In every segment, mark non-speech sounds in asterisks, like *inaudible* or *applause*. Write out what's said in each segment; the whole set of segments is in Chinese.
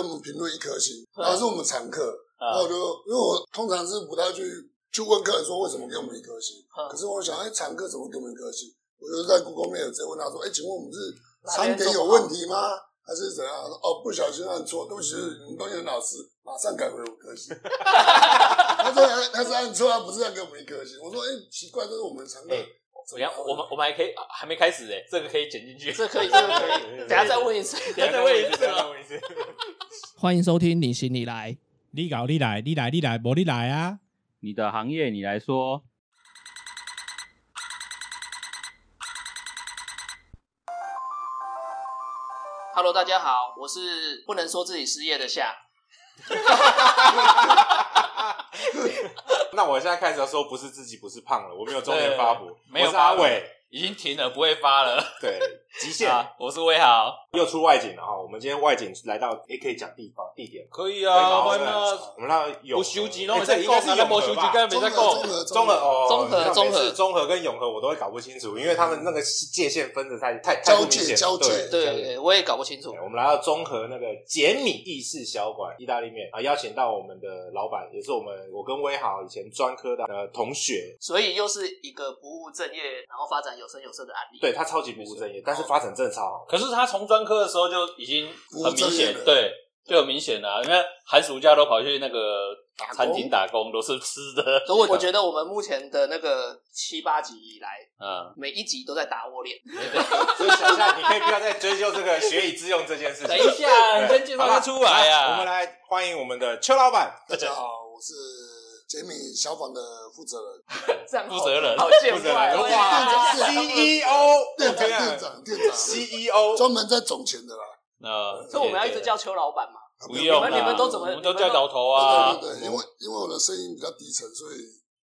给我们评论一颗星，然后是我们常客，然后我就因为我通常是不太去去问客人说为什么给我们一颗星，可是我想，哎，常客怎么给我们一颗星？我就在 Google Mail 直接问他说，哎，请问我们是餐点有问题吗？还是怎样？哦，不小心按错，对不起，你们东西很老实，马上改回五颗星。*laughs* 他说他是按错，他不是要给我们一颗星。我说，哎，奇怪，这是我们常客。怎么样？我们我们还可以还没开始哎，这个可以剪进去，这 *laughs* 可以，这个可以。等下再问一次，等下再问一次，再问一次。欢迎收听《你行你来》，你搞你来，你来你来，不你来啊！你的行业你来说。Hello，大家好，我是不能说自己失业的夏。*laughs* 那我现在开始说，不是自己不是胖了，我没有中年发福，没有阿伟。已经停了，不会发了。*laughs* 对，极限。我是威豪，又出外景了哈。我们今天外景来到，也可以讲地方地点。可以啊，欢迎啊。我们那有修吉，那这应该是永和吧？综合综合哦，综合综合综合跟永和我都会搞不清楚，因为他们那个界限分的太太交界交界。对对，我也搞不清楚。我们来到综合那个简米意式小馆意大利面啊，邀请到我们的老板，也是我们我跟威豪以前专科的呃同学，所以又是一个不务正业，然后发展有声有色的案例。对他超级不务正业，但是发展真的超好。可是他从专科的时候就已经很明显，对，就很明显了。因为寒暑假都跑去那个餐厅打工，都是吃的。所以 *laughs* 我觉得我们目前的那个七八集以来，嗯，每一集都在打我脸。*laughs* 所以小夏，你可以不要再追究这个学以致用这件事情。等一下，你先介绍他出来呀。我们来欢迎我们的邱老板。大家好，我是。杰米消防的负责人，*laughs* 这样负责人，好见外哇！CEO，店长，店长，店长，CEO，专门在总钱的啦。那所以我们要一直叫邱老板嘛？不用，你们你们都怎么？我们都叫老头啊。对对对，因为因为我的声音比较低沉，所以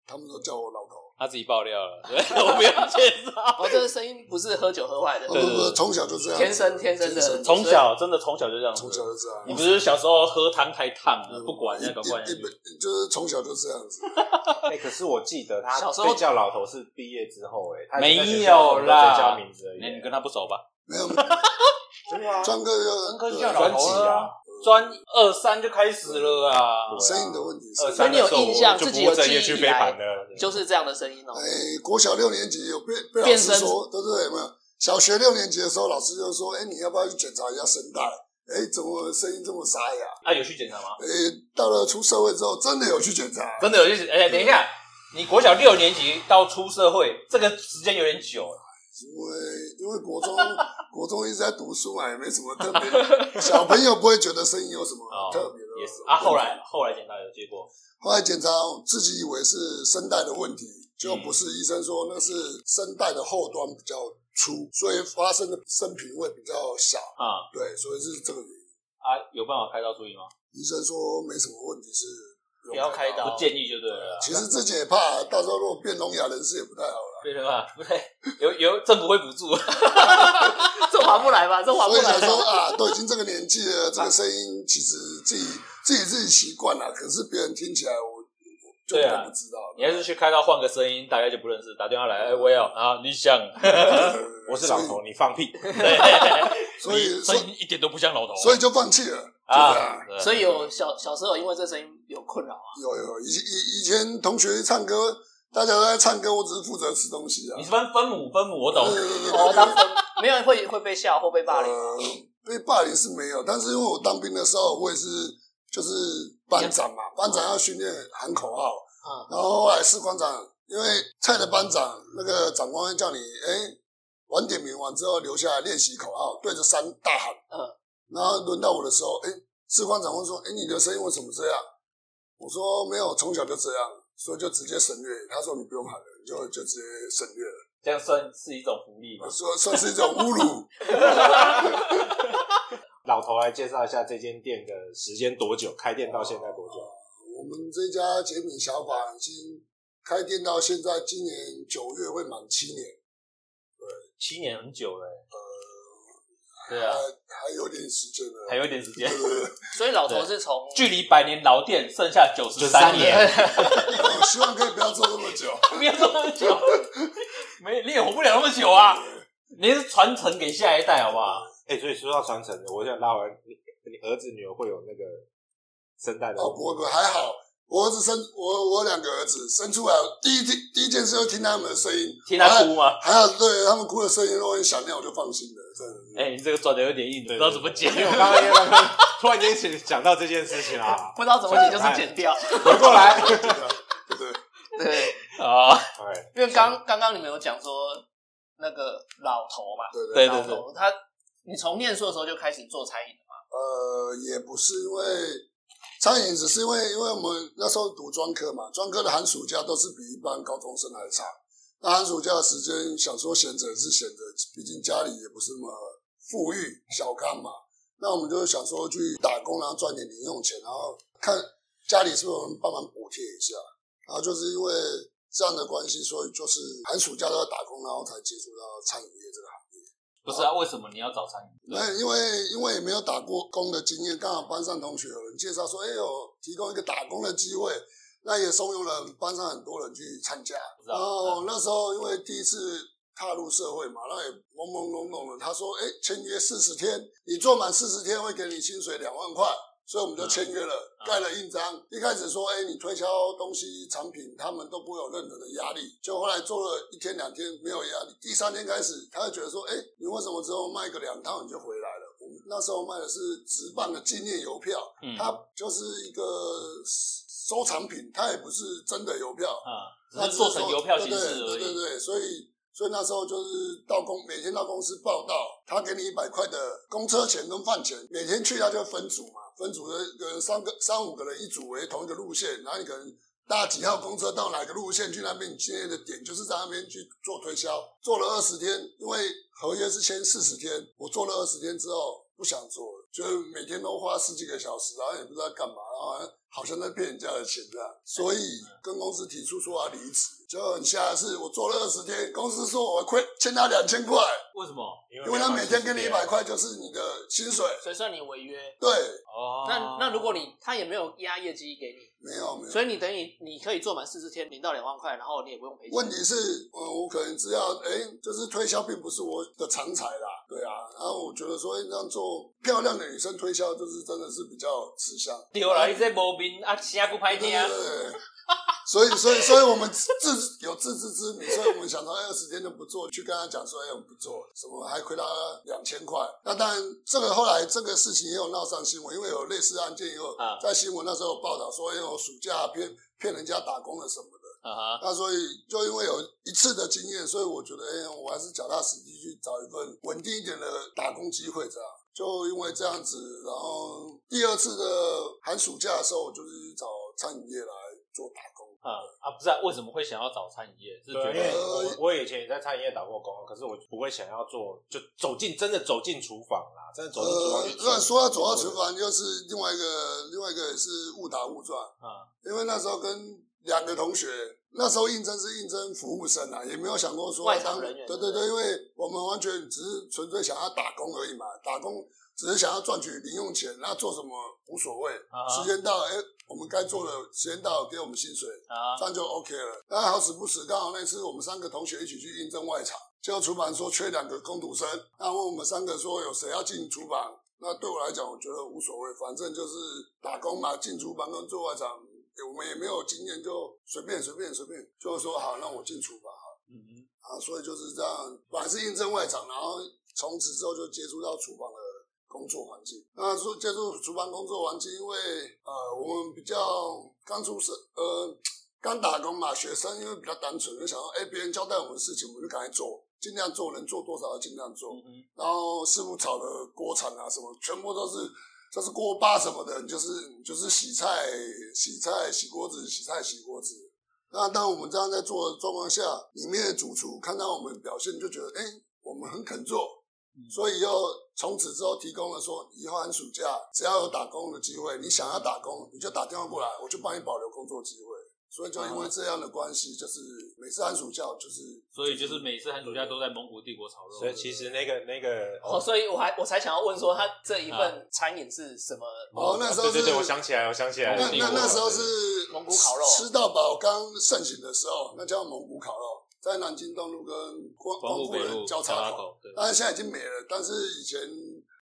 他们都叫我老头。他自己爆料了，对 *laughs* 我不用介绍。我这个声音不是喝酒喝坏的，不对，从小就这样，天生天生的，从小真的从小就这样，从小就这样。你不是小时候喝汤太烫了，不管那个关系，就是从小就这样子。*laughs* 哎，可是我记得他小时候叫老头是毕业之后，哎，没有啦，叫名字而已。你跟他不熟吧？没有，真的 *laughs* 吗？专科就专科叫老头啊。专二三就开始了啊，声音的问题。所以你有印象，自己有记忆以来，就是这样的声音哦。哎，国小六年级有被被老师说，对不对？有没有？小学六年级的时候，老师就说：“哎，你要不要去检查一下声带？哎，怎么声音这么沙哑？”啊，有去检查吗？哎，到了出社会之后，真的有去检查，真的有去。哎，等一下，你国小六年级到出社会，这个时间有点久了。因为因为国中国中一直在读书嘛，也没什么特别。小朋友不会觉得声音有什么特别的。也是啊，后来后来检查有结果。后来检查自己以为是声带的问题，就不是医生说那是声带的后端比较粗，所以发生的声频会比较小啊。对，所以是这个原因。啊，有办法开刀注意吗？医生说没什么问题，是不要开刀，不建议就对了。其实自己也怕，到时候如果变聋哑人士也不太好了。对吧？不对，有有政府会补助，*laughs* 这划不来吧？这划不来。所以想说啊，都已经这个年纪了，这个声音其实自己自己自己习惯了，可是别人听起来我就不知道。你要是去开刀换个声音，大家就不认识。打电话来，哎，我要啊，你想，我是老头，你放屁。*laughs* *laughs* 所以声音一点都不像老头，所以就放弃了啊。所以有小小时候因为这声音有困扰啊。有有以以以前同学唱歌。大家都在唱歌，我只是负责吃东西啊。你是分分母分母，我懂。哦，当分没有会会被笑或被霸凌。被霸凌是没有，但是因为我当兵的时候，我也是就是班长嘛，班长要训练喊口号。然后后来士官长，因为菜的班长那个长官会叫你，哎，晚点名完之后留下来练习口号，对着山大喊。嗯。然后轮到我的时候，哎，士官长问说，哎，你的声音为什么这样？我说没有，从小就这样。所以就直接省略，他说你不用喊了，就就直接省略了。这样算是一种福利吗？说算是一种侮辱。*laughs* 老头来介绍一下这间店的时间多久？开店到现在多久？我们这家杰米小馆已经开店到现在，今年九月会满七年。对，七年很久了。对啊，还有点时间呢，还有点时间。所以老头是从距离百年老店剩下九十三年，我希望可以不要做那么久，*laughs* 不要做那么久，没你也活不了那么久啊！你是传承给下一代好不好？哎，所以说到传承，我想拉完你儿子女儿会有那个声带的？哦，不会不，还好。我儿子生我我两个儿子生出来，第一听第一件事就听他们的声音，听他哭吗？还有对他们哭的声音，如果很想念，我就放心了。真的。哎，你这个转的有点硬，不知道怎么剪。因为我刚刚刚刚 *laughs* 突然间想讲到这件事情啊，不知道怎么剪就是剪掉。回过来，对对啊，因为刚刚刚你们有讲说那个老头嘛，对对对对，他你从念书的时候就开始做餐饮了吗？呃，也不是，因为餐饮只是因为因为我们那时候读专科嘛，专科的寒暑假都是比一般高中生还长。那寒暑假的时间，想说闲着是闲着，毕竟家里也不是那么富裕，小康嘛。那我们就想说去打工，然后赚点零用钱，然后看家里是不是能帮忙补贴一下。然后就是因为这样的关系，所以就是寒暑假都要打工，然后才接触到餐饮业这个行业。不是啊，为什么你要找餐饮？那因为因为也没有打过工的经验，刚好班上同学有人介绍说，哎呦提供一个打工的机会。那也怂恿了班上很多人去参加，然后那时候因为第一次踏入社会嘛，然后也懵懵懂懂的。他说：“哎，签约四十天，你做满四十天会给你薪水两万块。”所以我们就签约了，盖了印章。一开始说：“哎，你推销东西产品，他们都不会有任何的压力。”就后来做了一天两天没有压力，第三天开始，他就觉得说：“哎，你为什么只有卖个两套你就回来了？”我们那时候卖的是直办的纪念邮票，它就是一个。收藏品，它也不是真的邮票啊，它做成邮票形式而已。对对对，所以所以那时候就是到公每天到公司报道，他给你一百块的公车钱跟饭钱，每天去他就分组嘛，分组的可能三个三五个人一组为同一个路线，然后你可能搭几号公车到哪个路线去那边，你今天的点就是在那边去做推销，做了二十天，因为合约是签四十天，我做了二十天之后不想做了，就是每天都花十几个小时，然后也不知道干嘛，然后。好像在骗人家的钱这样，所以跟公司提出说要离职，就很吓是我做了二十天，公司说我亏欠他两千块，为什么？因为他每天给你一百块就是你的薪水，所以算你违约。对，哦，那那如果你他也没有压业绩给你，没有没有，所以你等于你可以做满四十天领到两万块，然后你也不用赔钱。问题是，呃，我可能只要哎，就是推销并不是我的长才啦，对啊，然后我觉得说这样做漂亮的女生推销就是真的是比较吃香。对啦，你这无名啊，声不歹听。所以，所以，所以我们自有自知之明，所以我们想说，二十天就不做，去跟他讲说，哎，我们不做，什么还亏他两千块。那当然，这个后来这个事情也有闹上新闻，因为有类似案件，也有在新闻那时候报道说，有暑假骗骗人家打工了什么的。啊那所以就因为有一次的经验，所以我觉得，哎，我还是脚踏实地去找一份稳定一点的打工机会，这样。就因为这样子，然后第二次的寒暑假的时候，我就是找餐饮业来做打工。啊啊，不是啊，为什么会想要找餐饮业？是觉得我我以前也在餐饮业打过工，可是我不会想要做，就走进真的走进厨房啦，真的走进厨房。呃，说要走到厨房，就是另外一个，另外一个也是误打误撞啊。因为那时候跟两个同学，那时候应征是应征服务生啊，也没有想过说当人员。对对对，因为我们完全只是纯粹想要打工而已嘛，打工。只是想要赚取零用钱，那做什么无所谓。时间到，哎，我们该做的时间到，给我们薪水，这样就 OK 了。那好死不死，刚好那次我们三个同学一起去应征外场，结果厨房说缺两个工读生，那问我们三个说有谁要进厨房？那对我来讲，我觉得无所谓，反正就是打工嘛，进厨房跟做外场，我们也没有经验，就随便随便随便，就说好，那我进厨房。嗯啊，所以就是这样，本来是应征外场，然后从此之后就接触到厨房的。工作环境，那说接触厨房工作环境，因为呃，我们比较刚出社，呃，刚打工嘛，学生因为比较单纯，就想说，哎，别人交代我们的事情，我们就赶快做，尽量做，能做多少就尽量做。嗯然后师傅炒的锅铲啊，什么全部都是，就是锅巴什么的，就是就是洗菜、洗菜、洗锅子、洗菜、洗锅子。那当我们这样在做的状况下，里面的主厨看到我们表现，就觉得，哎，我们很肯做。所以又从此之后提供了说，以后寒暑假只要有打工的机会，你想要打工，你就打电话过来，我就帮你保留工作机会。所以就因为这样的关系，就是每次寒暑假就是，所以就是每次寒暑假都在蒙古帝国炒肉。所以其实那个那个哦，所以我还我才想要问说，他这一份餐饮是什么？哦，那时候对对对，我想起来，我想起来，那那那时候是蒙古烤肉，吃到饱刚盛行的时候，那叫蒙古烤肉。在南京东路跟光光复北路人交叉口，口，对，当然现在已经没了。但是以前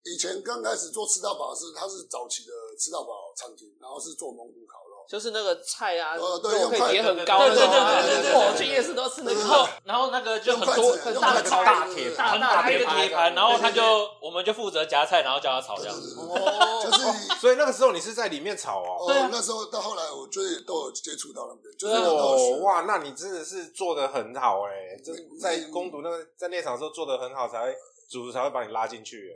以前刚开始做吃到饱是它是早期的吃到饱餐厅，然后是做蒙古。就是那个菜啊，呃对肉可以叠很高的，对对对对对对我去夜市都吃那然后，*laughs* 然后那个就很多很大的用筷子烤大铁盘。大大很大一个铁盘，然后他就对对我们就负责夹菜，然后叫他炒这样。子。哦，就是。所以那个时候你是在里面炒哦。哦，那时候到后来，我就都有接触到那边，就是哦，哇，那你真的是做的很好哎！就是在攻读那个在那场时候做的很好，才会主厨才会把你拉进去。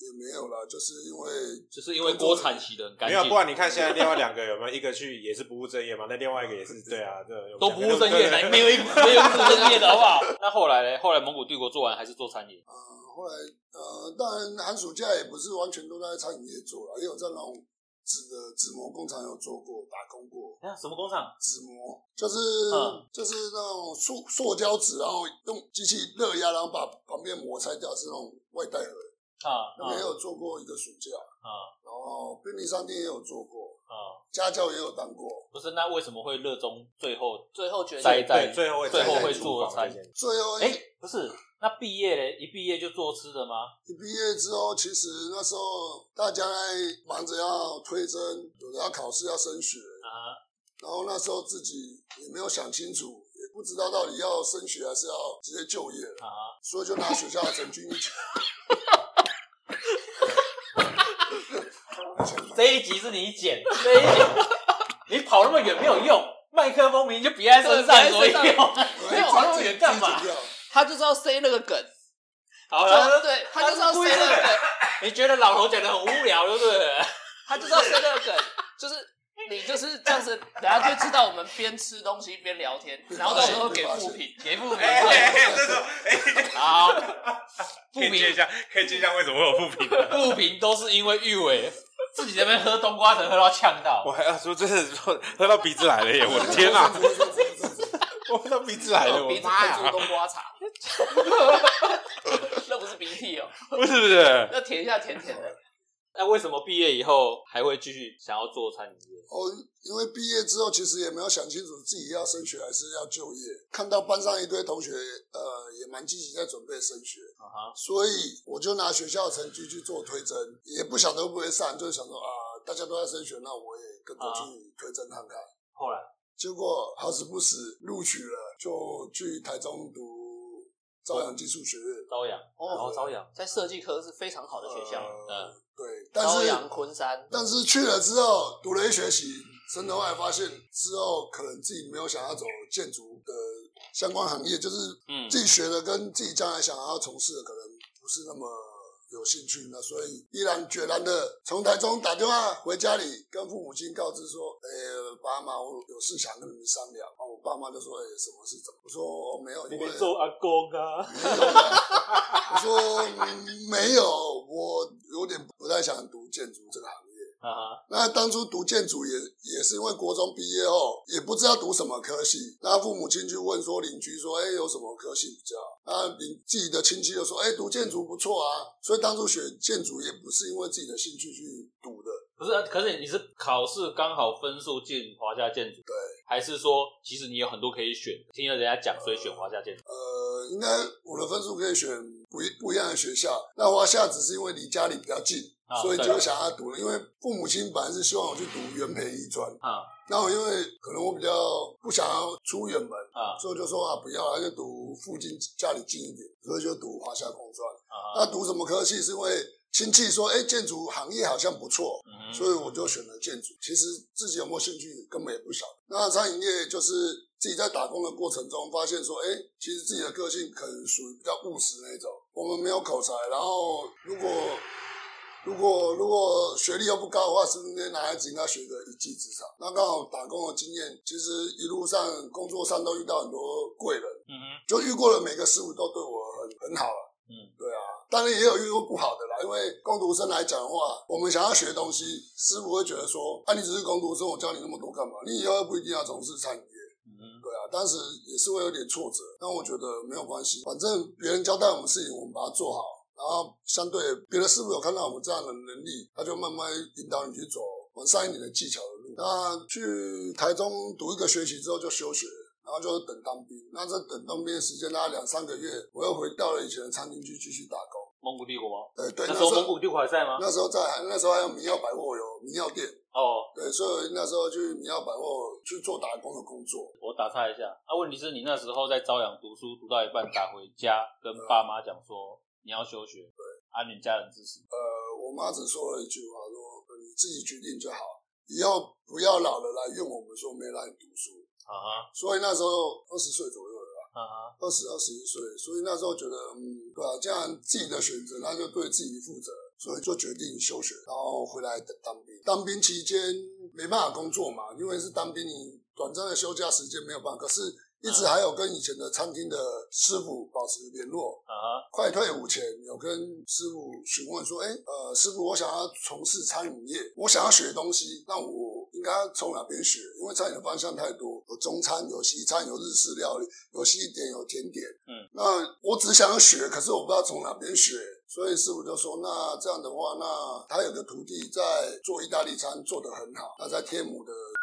也也没有啦，就是因为就是因为锅铲洗的很干没有，不，然你看现在另外两个有没有一个去也是不务正业嘛？那另外一个也是对啊，这都不务正业，没有一没有不务正业的好不好？那后来呢？后来蒙古帝国做完还是做餐饮？呃，后来呃，当然寒暑假也不是完全都在餐饮业做了，也有在那种纸的纸模工厂有做过，打工过。啊，什么工厂？纸模就是、嗯就是那种塑塑胶纸，然后用机器热压，然后把旁边膜拆掉，是那种外带盒。啊那边也有做过一个暑假，啊然后便利商店也有做过，啊！家教也有当过。不是，那为什么会热衷最后最后决定栽在对，最后会最后会做餐最后哎，不是，那毕业嘞？一毕业就做吃的吗？一毕业之后，其实那时候大家在忙着要推甄，有的要考试要升学，啊，然后那时候自己也没有想清楚，也不知道到底要升学还是要直接就业，啊，所以就拿学校的成绩一起。这一集是你剪，这一集你跑那么远没有用，麦克风明明就别在身上，所以用。没有跑那么远干嘛？他就是要塞那个梗，好了，对他就是要塞那个梗，你觉得老头讲的很无聊，对不对？他就是要塞那个梗，就是你就是这样子，等下就知道我们边吃东西边聊天，*laughs* 然后到时候给副评，*laughs* 给副评，哎哎哎这种哎，好，副评。可以接一下，可以接一下为什么会有负评的？复评都是因为玉伟自己在那边喝冬瓜茶喝到呛到我，还要说，真的喝喝到鼻子来了耶！我的天啊，*laughs* 我喝到鼻子来了，我鼻子的妈呀！冬瓜茶，*laughs* 那不是鼻涕哦，不是不是，那舔一下甜甜的。那为什么毕业以后还会继续想要做餐饮业？哦，因为毕业之后其实也没有想清楚自己要升学还是要就业，看到班上一堆同学，呃，也蛮积极在准备升学，啊哈，所以我就拿学校的成绩去做推甄，也不晓得会不会上，就是想说啊，大家都在升学，那我也跟着去推甄看看。后来结果好死不死录取了，就去台中读朝阳技术学院。朝阳，然后朝阳，在设计科是非常好的学校，嗯。对，但是朝阳、昆山，但是去了之后读了一学期，真的后来发现之后可能自己没有想要走建筑的相关行业，就是嗯。自己学的跟自己将来想要从事的可能不是那么有兴趣，那所以毅然决然的从台中打电话回家里跟父母亲告知说，呃，爸妈，我有事想跟你们商量。啊，我爸妈就说，哎、什么事？怎么？我说、哦、没有，因为 *laughs* 阿公啊，没有啊我说、嗯没有，我有点不太想读建筑这个行业。啊，那当初读建筑也也是因为国中毕业后也不知道读什么科系，那父母亲就问说邻居说，哎、有什么科系比较好？那邻自己的亲戚就说，哎、读建筑不错啊。所以当初选建筑也不是因为自己的兴趣去读的，不是啊，可是你是考试刚好分数进华夏建筑，对，还是说其实你有很多可以选，听了人家讲，所以选华夏建筑？呃，应该我的分数可以选不一不一样的学校。那华夏只是因为离家里比较近，啊所以就想要读了。因为父母亲本来是希望我去读原培医专，啊那我因为可能我比较不想要出远门，啊所以就说啊不要了，就读附近家里近一点，所以就读华夏工专。啊！那读什么科系是因为亲戚说，哎、建筑行业好像不错，嗯所以我就选了建筑。其实自己有没有兴趣根本也不晓得。那餐饮业就是自己在打工的过程中发现说，哎、其实自己的个性可能属于比较务实那种。我们没有口才，然后如果如果如果学历又不高的话，是不是那些男孩子应该学个一技之长？那刚好打工的经验，其实一路上工作上都遇到很多贵人，就遇过了每个师傅都对我很很好了。嗯，对啊，当然也有遇过不好的啦。因为工读生来讲的话，我们想要学东西，师傅会觉得说，啊，你只是工读生，我教你那么多干嘛？你以后又不一定要从事餐饮业。嗯哼，对啊，当时也是会有点挫折，但我觉得没有关系，反正别人交代我们事情，我们把它做好。然后相对别的师傅有看到我们这样的能力，他就慢慢引导你去走往上一点的技巧的路。那去台中读一个学期之后就休学，然后就是等当兵。那这等当兵的时间大概两三个月，我又回到了以前的餐厅去继续打工。蒙古帝国吗？对对，那时候蒙古帝国还在吗？那时候在，那时候还有民耀百货有民耀店。哦，对，所以那时候去民耀百货去做打工的工作。我打岔一下，啊，问题是你那时候在朝阳读书，读到一半打回家，跟爸妈讲说你要休学，对，啊，你家人支持？呃，我妈只说了一句话，说你自己决定就好，以后不要老了来怨我们说没让你读书。啊哈，所以那时候二十岁左右了吧，啊哈，二十二十一岁，所以那时候觉得，嗯，对啊，既然自己的选择，那就对自己负责，所以就决定休学，然后回来当兵。当兵期间没办法工作嘛，因为是当兵，你短暂的休假时间没有办法，可是一直还有跟以前的餐厅的师傅保持联络。啊哈，快退伍前有跟师傅询问说，哎，呃，师傅，我想要从事餐饮业，我想要学东西，那我应该从哪边学？因为餐饮的方向太多，有中餐、有西餐、有日式料理、有西点、有甜点。嗯，那我只想要学，可是我不知道从哪边学，所以师傅就说，那这样的话，那他有个徒弟在做意大利餐，做得很好，那在天母的地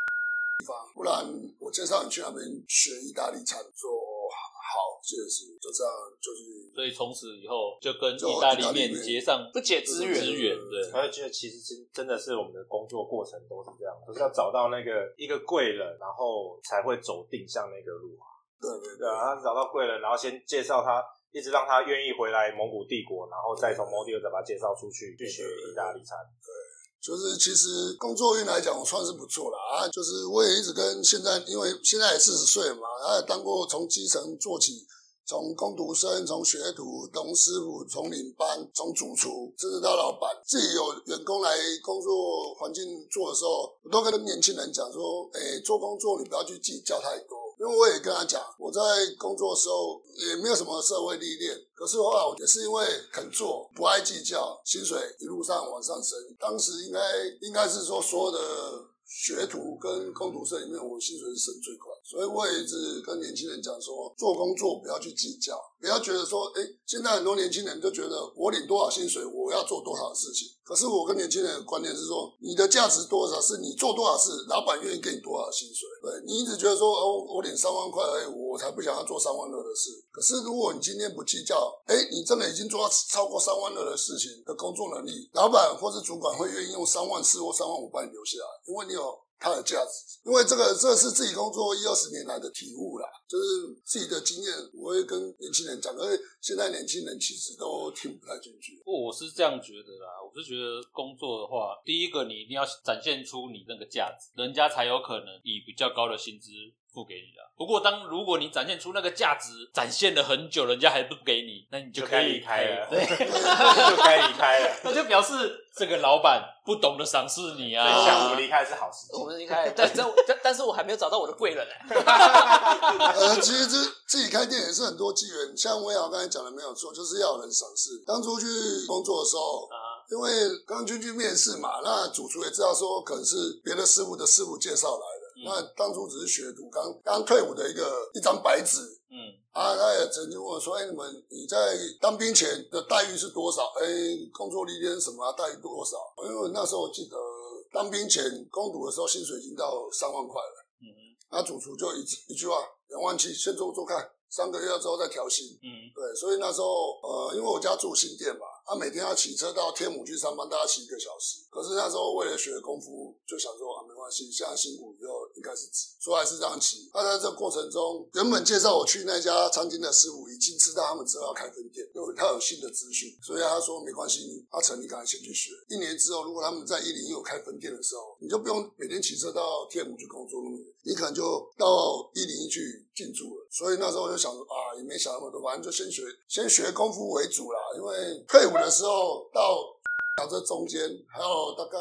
方，不然我介绍你去那边学意大利餐做。好，谢谢师傅，就这样就是。所以从此以后就跟意大利面面结上不解之缘资源，对，而且其实真真的是我们的工作过程都是这样，就是要找到那个一个贵人，然后才会走定向那个路啊。对对对啊，他找到贵人，然后先介绍他，一直让他愿意回来蒙古帝国，然后再从蒙古帝国再把他介绍出去去学意大利餐。就是其实工作运来讲，我算是不错了啊。就是我也一直跟现在，因为现在也四十岁嘛，然后也当过从基层做起，从工读生、从学徒、从师傅、从领班、从主厨，甚至到老板。自己有员工来工作环境做的时候，我都跟年轻人讲说：，哎，做工作你不要去计较太多。因为我也跟他讲，我在工作的时候也没有什么社会历练，可是后来我也是因为肯做，不爱计较，薪水一路上往上升。当时应该应该是说所有的学徒跟工读生里面，我薪水是升最快，所以我也一直跟年轻人讲说，做工作不要去计较，不要觉得说，哎，现在很多年轻人就觉得我领多少薪水，我要做多少事情。可是我跟年轻人的观念是说，你的价值多少是你做多少事，老板愿意给你多少薪水。对你一直觉得说，哦，我领三万块而已，我才不想要做三万二的事。可是如果你今天不计较，哎，你真的已经做到超过三万二的事情的工作能力，老板或是主管会愿意用三万四或三万五把你留下来，因为你有它的价值。因为这个这是自己工作一二十年来的体悟啦，就是自己的经验，我会跟年轻人讲，因为现在年轻人其实都听不太进去。不我是这样觉得啦，我是觉得工作的话，第一个你一定要展现出你那个价值，人家才有可能以比较高的薪资付给你的。不过当如果你展现出那个价值，展现了很久，人家还不给你，那你就可以离开了 *laughs* 对，*laughs* 就该离开了。*laughs* 那就表示这个老板不懂得赏识你啊。想我们离开是好事情。我们离开，但但但但是我还没有找到我的贵人哎。呃，其实这自己开店也是很多机缘，像威豪刚才讲的没有错，就是要有人赏识。当初去工作的时候，啊，因为刚进去面试嘛，那主厨也知道说可能是别的师傅的师傅介绍来的，嗯那当初只是学徒，刚刚退伍的一个一张白纸。嗯，啊，他也曾经问我说：“哎、你们你在当兵前的待遇是多少？哎、工作历练什么、啊、待遇多少？”因为那时候我记得当兵前攻读的时候，薪水已经到三万块了。嗯那主厨就一一句话，两万七，先做做看，三个月之后再调薪。嗯对，所以那时候呃，因为我家住新店嘛，他、每天要骑车到天母去上班，大概骑一个小时。可是那时候为了学功夫，就想说啊，没关系，现在辛苦以后应该是值，所以还是这样骑。那在这过程中，原本介绍我去那家餐厅的师傅已经知道他们之后要开分店，有他有新的资讯，所以他说没关系，阿成你赶快先去学。一年之后，如果他们在一零一有开分店的时候，你就不用每天骑车到天母去工作那么远，你可能就到一零一去进驻了。所以那时候我就想说啊，也没想那么多，反正就先学先学功夫为主啦。因为退伍的时候到讲这中间还有大概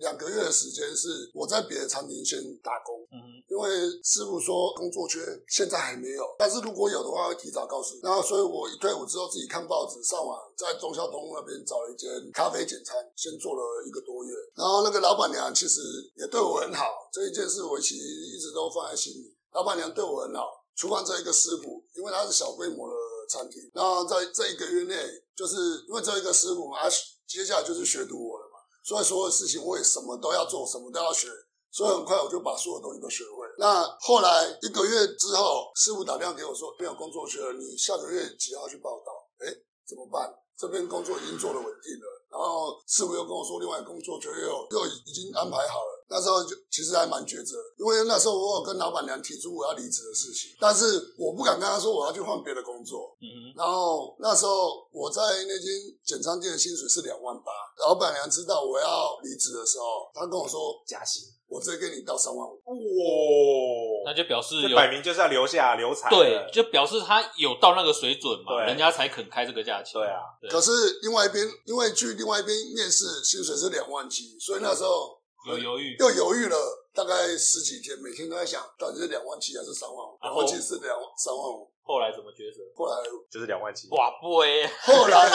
两个月的时间是我在别的餐厅先打工，嗯因为师傅说工作缺现在还没有，但是如果有的话会提早告诉你。然后所以我一退伍之后自己看报纸，上网在中孝东路那边找了一间咖啡简餐，先做了一个多月。然后那个老板娘其实也对我很好，这一件事我其实一直都放在心里。老板娘对我很好，厨房这一个师傅，因为他是小规模的餐厅，然后在这一个月内，就是因为这一个师傅嘛，他接下来就是学徒我了嘛，所以所有事情我也什么都要做，什么都要学，所以很快我就把所有东西都学会。那后来一个月之后，师傅打电话给我说没有工作缺了，你下个月几号去报道？哎，怎么办？这边工作已经做得稳定了，然后师傅又跟我说，另外工作就又又已经安排好了。那时候就其实还蛮抉择，因为那时候我有跟老板娘提出我要离职的事情，但是我不敢跟她说我要去换别的工作。嗯然后那时候我在那间简餐店的薪水是两万八，老板娘知道我要离职的时候，她跟我说加薪，我直接给你到三万五。哇，那，就表示这有摆明就是要留下留才的。对，就表示他有到那个水准嘛，对人家才肯开这个价钱。对啊，对可是另外一边，因为去另外一边面试，薪水是两万七，所以那时候有犹豫，又犹豫了大概十几天，每天都在想到底是两万七还是三万五。然后两万七是两三万五，后来怎么抉择？后来就是两万七。哇不哎，后来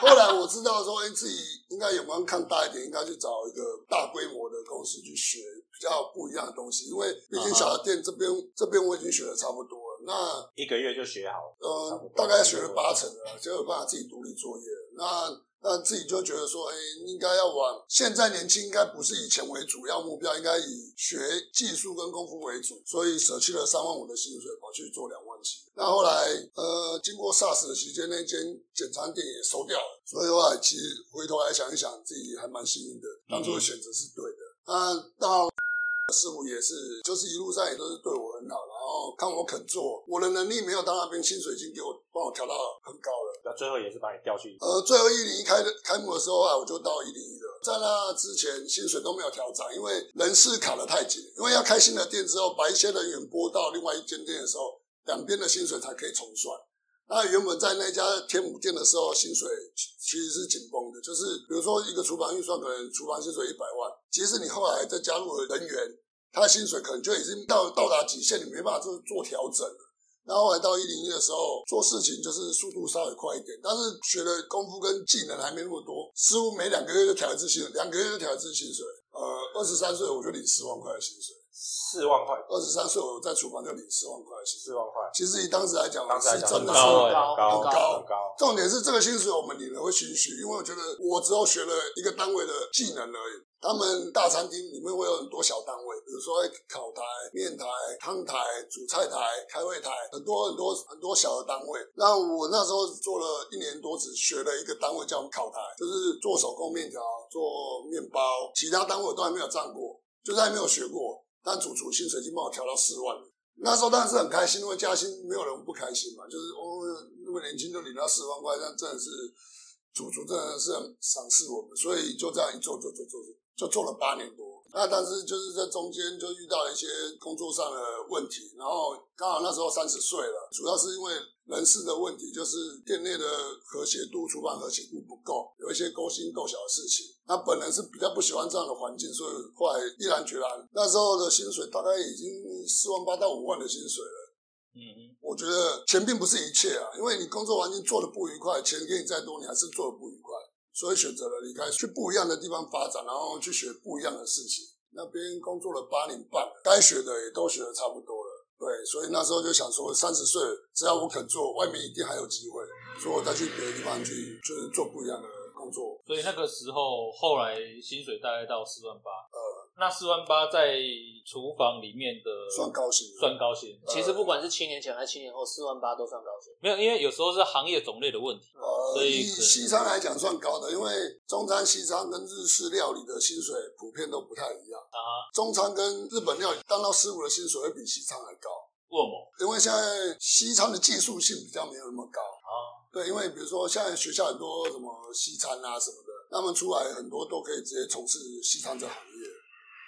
后来我知道说，哎、自己应该眼光看大一点，应该去找一个大规模的公司去学比较不一样的东西，因为毕竟小的店这边这边我已经学的差不多了。那一个月就学好了。嗯呃，大概学了八成了，就有办法自己独立作业。那那自己就觉得说，哎、应该要往现在年轻应该不是以钱为主要目标，应该以学技术跟功夫为主，所以舍弃了三万五的薪水，跑去做两万七。那后来呃，经过 SARS 的期间，那间简餐店也收掉了，所以后来其实回头来想一想，自己还蛮幸运的，当初的选择是对的。那到师傅也是，就是一路上也都是对我很好，然后看我肯做，我的能力没有到那边，薪水已经给我帮我调到很高了。那最后也是把你调去。呃，最后一零一开的开幕的时候啊，我就到一零一了。在那之前，薪水都没有调涨，因为人事卡得太紧。因为要开新的店之后，把一些人员拨到另外一间店的时候，两边的薪水才可以重算。那原本在那家天母店的时候，薪水其实是紧绷的，就是比如说一个厨房预算可能厨房薪水一百万，即使你后来再加入了人员，他的薪水可能就已经到到达极限，你没办法做做调整了。然后来到一零一的时候，做事情就是速度稍微快一点，但是学的功夫跟技能还没那么多。似乎每两个月就调一次薪水，两个月就调一次薪水。呃，二十三岁我就领十万块的薪水，四万块，二十三岁我在厨房就领四万块。四万块，其实以当时来讲，当时来是讲真的是高很高很高很高。重点是这个薪水我们领了会心虚，因为我觉得我只有学了一个单位的技能而已。他们大餐厅里面会有很多小单位，比如说烤台、面台、汤台、主菜台、开胃台，很多很多很多小的单位。那我那时候做了一年多，只学了一个单位叫烤台，就是做手工面条、做面包，其他单位我都还没有站过，就是还没有学过。但主厨薪水已经帮我调到四万了。那时候当然是很开心，因为加薪没有人不开心嘛。就是哦，那么年轻就领到四万块，那真的是主厨真的是很赏识我们，所以就这样一做做做做做，就做了八年多。那但是就是在中间就遇到了一些工作上的问题，然后刚好那时候三十岁了，主要是因为人事的问题，就是店内的和谐度、厨房和谐度不够，有一些勾心斗角的事情。他本人是比较不喜欢这样的环境，所以后来毅然决然，那时候的薪水大概已经四万八到五万的薪水了。嗯嗯，我觉得钱并不是一切啊，因为你工作环境做的不愉快，钱给你再多，你还是做的不愉快，所以选择了离开，去不一样的地方发展，然后去学不一样的事情。那边工作了八年半了，该学的也都学的差不多了。对，所以那时候就想说，三十岁只要我肯做，外面一定还有机会，所以我再去别的地方去，就是做不一样的工作。所以那个时候后来薪水大概到四万八，呃，那四万八在厨房里面的算高薪，算高薪，其实不管是七年前还是七年后，四万八都算高薪。没有，因为有时候是行业种类的问题。呃，以西餐来讲算高的，因为中餐、西餐跟日式料理的薪水普遍都不太一样。啊，中餐跟日本料理当到师傅的薪水会比西餐还高，为什么？因为现在西餐的技术性比较没有那么高啊。对，因为比如说现在学校很多什么西餐啊什么的，他们出来很多都可以直接从事西餐这行业。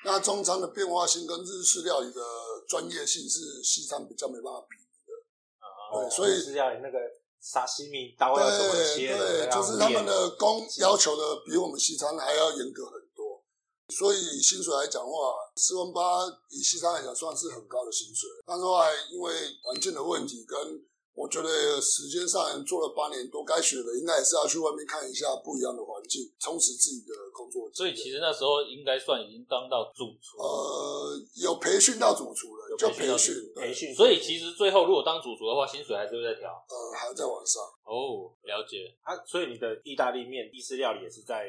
那中餐的变化性跟日式料理的专业性是西餐比较没办法比。啊，对，所以是要那个沙西米刀要怎么对切，对，就是他们的工要求的比我们西餐还要严格很多，所以以薪水来讲的话，四万八以西餐来讲算是很高的薪水。但是后来因为环境的问题，跟我觉得时间上做了八年多，该学的应该也是要去外面看一下不一样的环境，充实自己的工作。所以其实那时候应该算已经当到主厨，呃有培训到主厨了，就有培训培训所以其实最后如果当主厨的话，薪水还是会再调。呃还在往上。哦，了解。啊，所以你的意大利面、意式料理也是在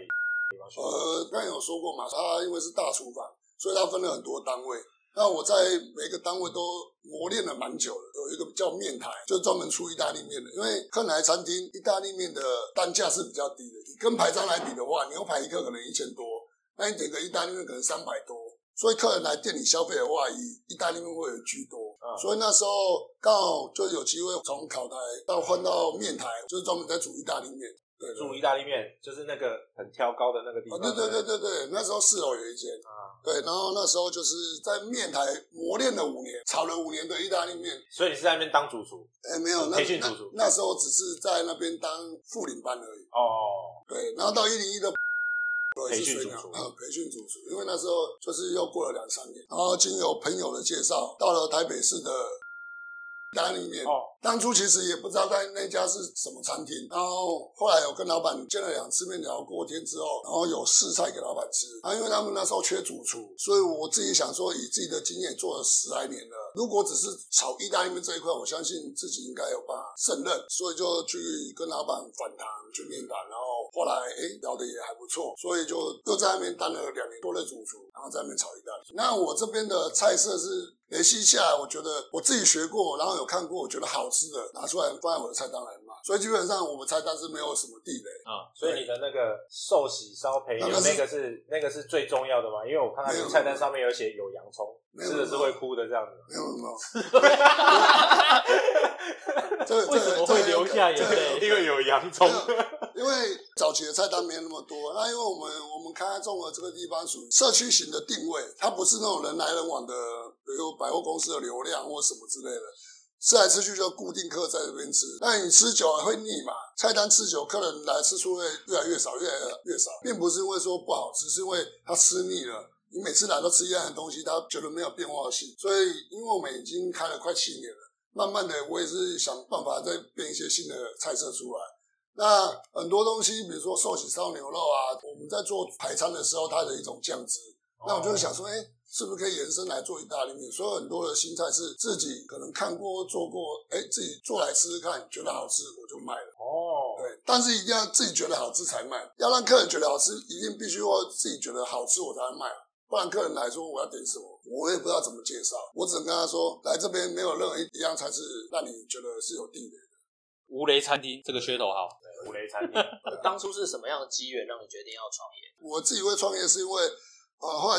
刚才有说过嘛，他因为是大厨房，所以它分了很多单位。那我在每个单位都磨练了蛮久的，有一个叫面台，就专门出意大利面的。因为客人来餐厅，意大利面的单价是比较低的，跟排餐来比的话，牛排一个可能一千多，那你点个意大利面可能三百多。所以客人来店里消费的话，以意大利面会有居多。啊所以那时候刚好就有机会从烤台到换到面台，就是专门在煮意大利面。对，煮意大利面就是那个很挑高的那个地方。对对对对对，那时候四楼有一间啊。对，然后那时候就是在面台磨练了五年，炒了五年的意大利面。所以你是在那边当主厨？哎，没有，培训主厨。那时候只是在那边当副领班而已。哦。对，然后到一零一的。*laughs* 培训主厨，培训主厨，因为那时候就是又过了两三年，然后经有朋友的介绍，到了台北市的意大利面。哦，当初其实也不知道在那家是什么餐厅，然后后来有跟老板见了两次面，聊过天之后，然后有试菜给老板吃。啊，因为他们那时候缺主厨，所以我自己想说，以自己的经验做了十来年了，如果只是炒意大利面这一块，我相信自己应该有办法胜任，所以就去跟老板反谈，去面谈，然后。后来哎聊的也还不错，所以就又在那边当了两年多的主厨，然后在那边炒意大利。那我这边的菜色是联系下来，我觉得我自己学过，然后有看过，我觉得好吃的拿出来放在我的菜单来卖。所以基本上我们菜单是没有什么地雷啊。所以你的那个寿喜烧培牛那个是那个是最重要的嘛？因为我看到菜单上面有写有洋葱，吃的是会哭的这样子。没有没有。*laughs* 为什么会留下眼泪？因为有洋葱。因为早期的菜单没有那么多，那因为我们我们开中国这个地方属于社区型的定位，它不是那种人来人往的，比如百货公司的流量或什么之类的，吃来吃去就固定客在这边吃，那你吃久了会腻嘛？菜单吃久，客人来吃数会越来越少，越来越少，并不是因为说不好吃，是因为他吃腻了。你每次来都吃一样的东西，他觉得没有变化性。所以，因为我们已经开了快七年了，慢慢的我也是想办法再变一些新的菜色出来。那很多东西，比如说寿喜烧牛肉啊，我们在做排餐的时候，它的一种酱汁，那我就想说，哎，是不是可以延伸来做意大利面？所以很多的新菜是自己可能看过做过，哎，自己做来试试看，觉得好吃我就卖了。哦，对，但是一定要自己觉得好吃才卖，要让客人觉得好吃，一定必须要自己觉得好吃我才卖，不然客人来说我要点什么，我也不知道怎么介绍，我只能跟他说，来这边没有任何一样才是让你觉得是有地雷的。无雷餐厅这个噱头好。无雷餐厅，*laughs* 当初是什么样的机缘让你决定要创业？我自己会创业是因为，呃，后来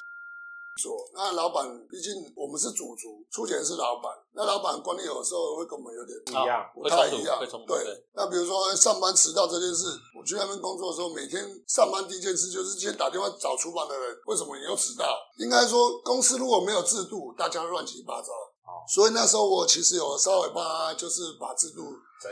说，那老板毕竟我们是主厨，出钱是老板，那老板观念有时候会跟我们有点不一样，不太一样。对，那比如说上班迟到这件事，我去那边工作的时候，每天上班第一件事就是先打电话找厨房的人，为什么你又迟到？应该说公司如果没有制度，大家乱七八糟。所以那时候我其实有稍微帮他，就是把制度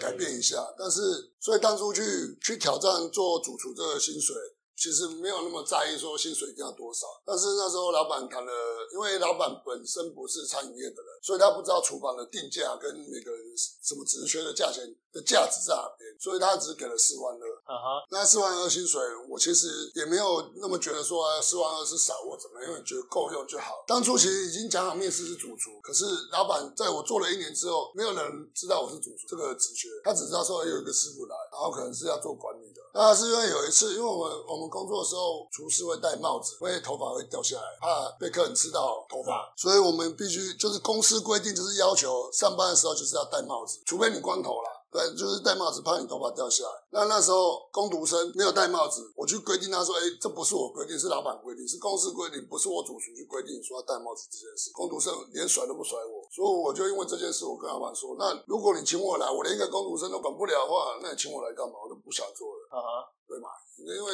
改变一下，但是所以当初去去挑战做主厨这个薪水。其实没有那么在意说薪水一定要多少，但是那时候老板谈了，因为老板本身不是餐饮业的人，所以他不知道厨房的定价跟那个什么职缺的价钱的价值在哪边，所以他只给了四万二。啊哈，那四万二薪水，我其实也没有那么觉得说四万二是少或怎么样，因为觉得够用就好。当初其实已经讲好面试是主厨，可是老板在我做了一年之后，没有人知道我是主厨这个职缺，他只知道说有一个师傅来，然后可能是要做管理的。那是因为有一次，因为我们我们工作的时候，厨师会戴帽子，因为头发会掉下来，怕被客人吃到头发，所以我们必须就是公司规定，就是要求上班的时候就是要戴帽子，除非你光头了。对，就是戴帽子，怕你头发掉下来。那那时候工读生没有戴帽子，我去规定他说：“哎，这不是我规定，是老板规定，是公司规定，不是我主厨去规定说要戴帽子这件事。”工读生连甩都不甩我，所以我就因为这件事，我跟老板说：“那如果你请我来，我连一个工读生都管不了的话，那你请我来干嘛？我都不想做了。”啊对嘛？因为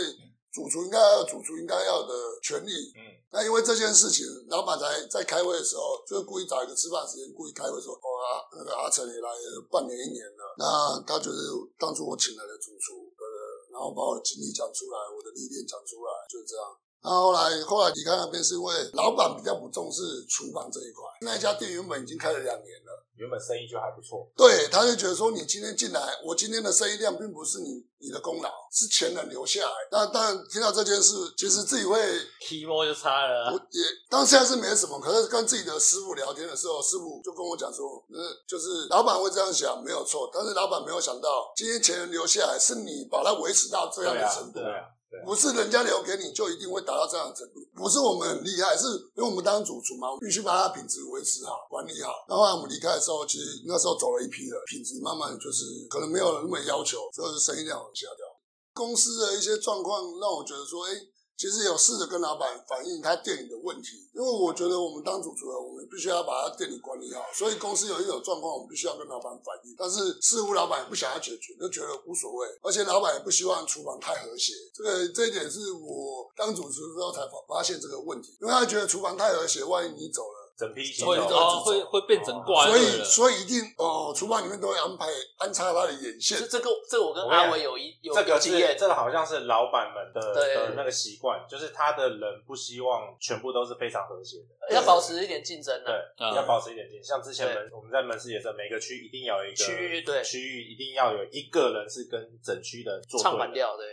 主厨应该要主厨应该要的权利。嗯。那因为这件事情，老板才在开会的时候，就是故意找一个吃饭时间，故意开会说：“哦，那个阿成也来半年一年了。”那他就是当初我请来的主厨，呃，然后把我的经历讲出来，我的历练讲出来，就是这样。那后来后来离开那边是因为老板比较不重视厨房这一块，那家店原本已经开了两年了。原本生意就还不错，对，他就觉得说你今天进来，我今天的生意量并不是你你的功劳，是前人留下来。那当然听到这件事，其实自己会皮膜就差了。我也当下是没什么，可是跟自己的师傅聊天的时候，师傅就跟我讲说，呃，就是老板会这样想没有错，但是老板没有想到，今天前人留下来是你把它维持到这样的程度。对啊，不是人家留给你就一定会达到这样的程度。不是我们很厉害，是因为我们当主厨嘛，必须把它品质维持好、管理好。然后我们离开的时候，其实那时候走了一批了，品质慢慢就是可能没有那么要求，就是生意量往下掉。公司的一些状况让我觉得说，哎。其实有试着跟老板反映他店里的问题，因为我觉得我们当主厨的，我们必须要把他店里管理好，所以公司有一种状况，我们必须要跟老板反映。但是似乎老板也不想要解决，就觉得无所谓，而且老板也不希望厨房太和谐。这个这一点是我当主厨之后才发发现这个问题，因为他觉得厨房太和谐，万一你走了。整批会哦，会会变整挂，所以所以一定哦，厨房里面都会安排安插他的眼线。这个这个我跟阿伟有一有这个经验，这个好像是老板们的的那个习惯，就是他的人不希望全部都是非常和谐的，要保持一点竞争的，对，要保持一点竞争。像之前门我们在门市也是，每个区一定要有一个区域，对，区域一定要有一个人是跟整区的做唱反调，对。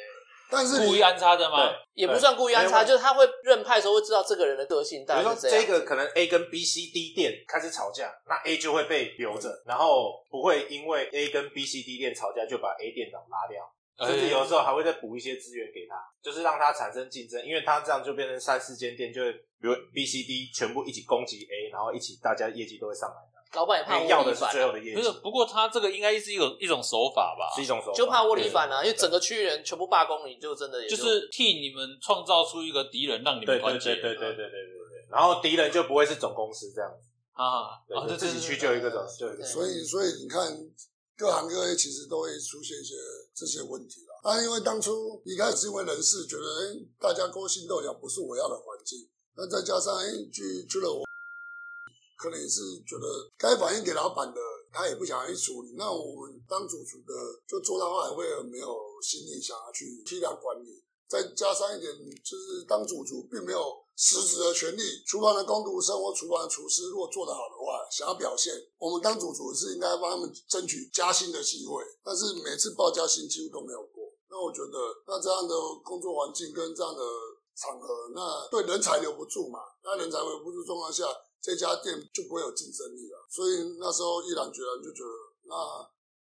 但是故意安插的吗？也不算故意安插，就是他会认派的时候会知道这个人的个性。比如说这个可能 A 跟 B、C、D 店开始吵架，那 A 就会被留着，然后不会因为 A 跟 B、C、D 店吵架就把 A 店长拉掉，甚至有时候还会再补一些资源给他，就是让他产生竞争，因为他这样就变成三四间店，就比如 B、C、D 全部一起攻击 A，然后一起大家业绩都会上来。老板也怕窝里反，不是？不过他这个应该是一种一种手法吧，是一种手法，就怕窝里反啊，因为整个区域人全部罢工，你就真的就是替你们创造出一个敌人，让你们团结。对对对对对对对。然后敌人就不会是总公司这样子啊，就，自己去救一个总，就一个。所以所以你看，各行各业其实都会出现一些这些问题了。啊，因为当初一开始因为人事觉得，哎，大家勾心斗角，不是我要的环境。那再加上，哎，去去了我。可能也是觉得该反映给老板的，他也不想要去处理。那我们当主厨的，就做到后来会很没有心力想要去替他管理。再加上一点，就是当主厨并没有实质的权利。厨房的工读生或厨房的厨师，如果做得好的话，想要表现，我们当主厨是应该帮他们争取加薪的机会。但是每次报加薪几乎都没有过。那我觉得，那这样的工作环境跟这样的场合，那对人才留不住嘛？那人才留不住状况下。这家店就不会有竞争力了，所以那时候毅然决然就觉得，那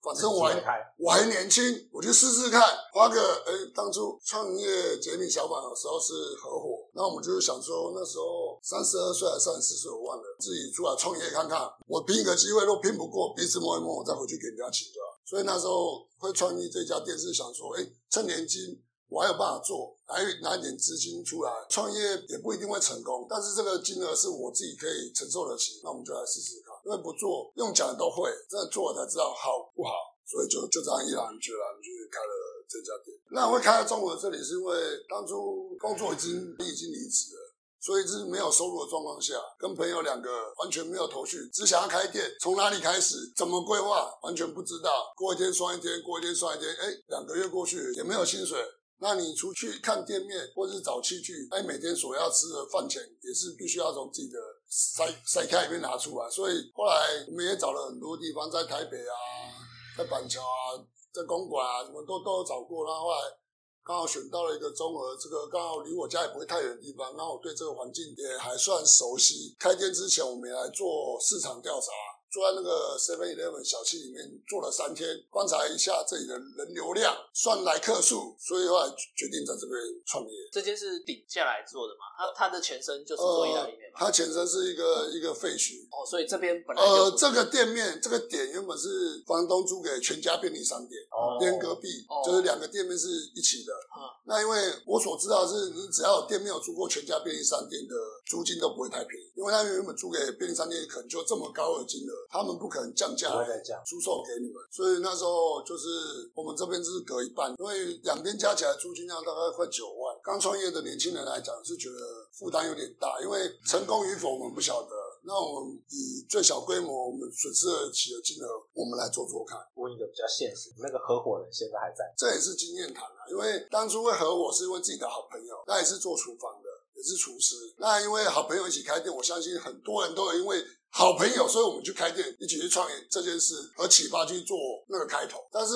反正我还我还年轻，我就试试看，花个哎，当初创业解密小板的时候是合伙，那我们就是想说，那时候三十二岁还是三十四岁，我忘了，自己出来创业看看，我拼一个机会，都拼不过，鼻子摸一摸，我再回去给人家请教。所以那时候会创立这家店，是想说，哎，趁年轻。我还有办法做，还拿一点资金出来创业也不一定会成功，但是这个金额是我自己可以承受得起，那我们就来试试看。因为不做用讲都会，真的做了才知道好不好，所以就就这样毅然决然去开了这家店。那会开在中国这里，是因为当初工作已经已经离职了，所以是没有收入的状况下，跟朋友两个完全没有头绪，只想要开店，从哪里开始，怎么规划，完全不知道。过一天算一天，过一天算一天，哎，两个月过去也没有薪水。那你出去看店面，或者是找器具，哎，每天所要吃的饭钱也是必须要从自己的塞塞开里面拿出来。所以后来我们也找了很多地方，在台北啊，在板桥啊，在公馆啊，什么都都有找过。然后后来刚好选到了一个综合，这个刚好离我家也不会太远的地方。然后我对这个环境也还算熟悉。开店之前，我们也来做市场调查。坐在那个 Seven Eleven 小区里面坐了三天，观察一下这里的人流量，算来客数，所以后来决定在这边创业。这间是顶下来做的嘛？它它的前身就是做意大利面它前身是一个一个废墟哦，所以这边本来呃这个店面这个点原本是房东租给全家便利商店，哦连隔壁哦就是两个店面是一起的。那因为我所知道是，你只要有店面有租过全家便利商店的租金都不会太便宜，因为他原本租给便利商店可能就这么高的金额。他们不可能降价出售给你们，所以那时候就是我们这边就是隔一半，因为两边加起来租金量大概快九万。刚创业的年轻人来讲是觉得负担有点大，因为成功与否我们不晓得。那我们以最小规模我们损失得起的金额，我们来做做看。问一个比较现实，那个合伙人现在还在？这也是经验谈啊，因为当初会合伙是因为自己的好朋友，那也是做厨房的，也是厨师。那因为好朋友一起开店，我相信很多人都有因为。好朋友，所以我们去开店，一起去创业这件事，和启发去做那个开头。但是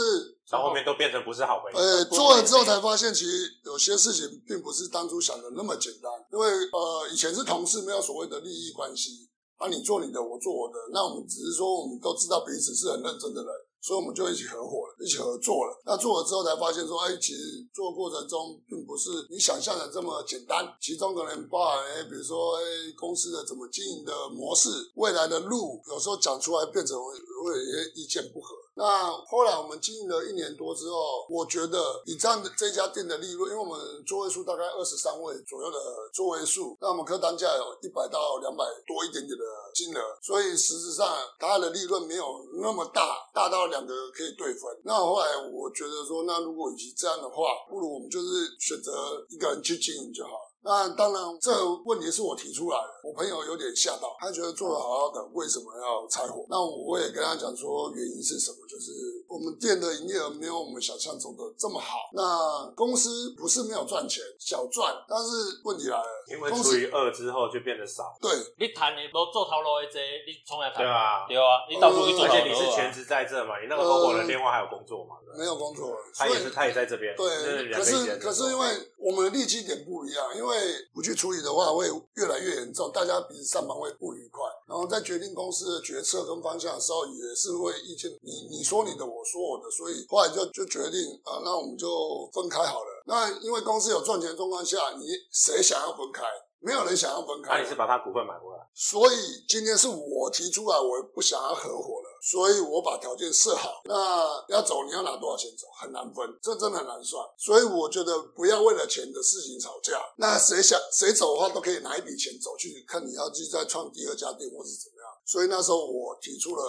到后面都变成不是好朋友。呃，做了之后才发现，其实有些事情并不是当初想的那么简单。因为呃，以前是同事，没有所谓的利益关系，啊，你做你的，我做我的，那我们只是说，我们都知道彼此是很认真的人，所以我们就一起合伙了，一起合作了。那做了之后才发现说，哎，其实做过程中并不是你想象的这么简单，其中可能包含哎，比如说哎公司的怎么经营的模式，未来的路，有时候讲出来变成会有一些意见不合。那后来我们经营了一年多之后，我觉得以这样的这家店的利润，因为我们座位数大概二十三位左右的座位数，那我们客单价有一百到两百多一点点的金额，所以实质上它的利润没有那么大，大到两个可以对分。那后来我觉得说，那如果与其这样的话，不如我们就是选择一个人去经营就好了。那当然，这个问题是我提出来的。我朋友有点吓到，他觉得做的好好的，为什么要拆伙？那我也跟他讲说，原因是什么？就是我们店的营业额没有我们想象中的这么好。那公司不是没有赚钱，小赚，但是问题来了，因为除以二之后就变得少。对，你谈你都做头路的这，你从来谈对啊，对啊，你到处去做而且你是全职在这嘛，你那个合伙人电话还有工作嘛，对不对没有工作，他也是他也在这边，就是对，可是可是因为我们的利基点不一样，因会不去处理的话会越来越严重，大家彼此上班会不愉快，然后在决定公司的决策跟方向的时候，也是会意见你你说你的，我说我的，所以后来就就决定啊，那我们就分开好了。那因为公司有赚钱状况下，你谁想要分开？没有人想要分开那开你。是把他股份买回来，所以今天是我提出来，我不想要合伙了，所以我把条件设好。那要走，你要拿多少钱走，很难分，这真的很难算。所以我觉得不要为了钱的事情吵架。那谁想谁走的话，都可以拿一笔钱走去看你要去再创第二家店或是怎么样。所以那时候我提出了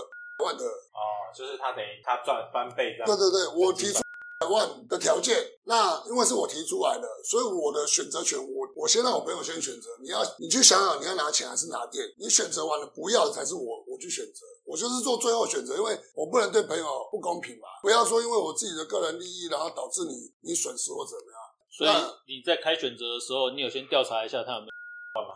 万的，哦，就是他等于他赚翻倍这样，对对对，我提出百万的条件。那因为是我提出来的，所以我的选择权，我我先让我朋友先选择。你要你去想想，你要拿钱还是拿店？你选择完了不要才是我我去选择。我就是做最后选择，因为我不能对朋友不公平嘛。不要说因为我自己的个人利益，然后导致你你损失或怎么样。所以你在开选择的时候，你有先调查一下他有没有。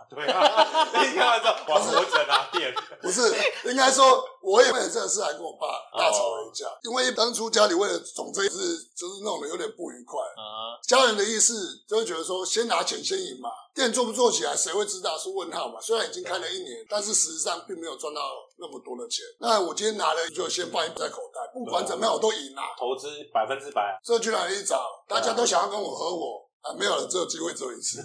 对啊，*laughs* 你看完之后，哇，我只能拿店，不是，应该说，我也为了这个事还跟我爸大吵了一架，因为当初家里为了总这一次，就是弄得有点不愉快。啊，家人的意思就是觉得说，先拿钱先赢嘛，店做不做起来，谁会知道是问号嘛？虽然已经开了一年，但是事实上并没有赚到那么多的钱。那我今天拿了，就先放一在口袋，不管怎么样我都赢了。投资百分之百，这去哪里找？大家都想要跟我合伙啊，没有了，只有机会只有一次。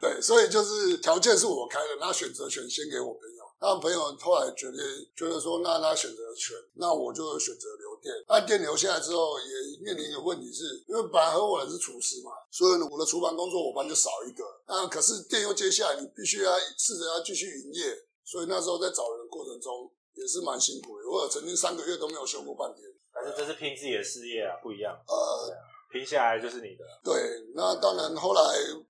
对，所以就是条件是我开的，那选择权先给我朋友。那朋友后来觉得觉得说，那他选择权，那我就选择留店。那店留下来之后，也面临一个问题是，因为本来合伙人是厨师嘛，所以我的厨房工作伙伴就少一个。那可是店又接下来，你必须要试着要继续营业，所以那时候在找人的过程中也是蛮辛苦的。我有曾经三个月都没有休过半天。但是这是拼自己的事业啊，不一样，呃，拼下来就是你的。对，那当然后来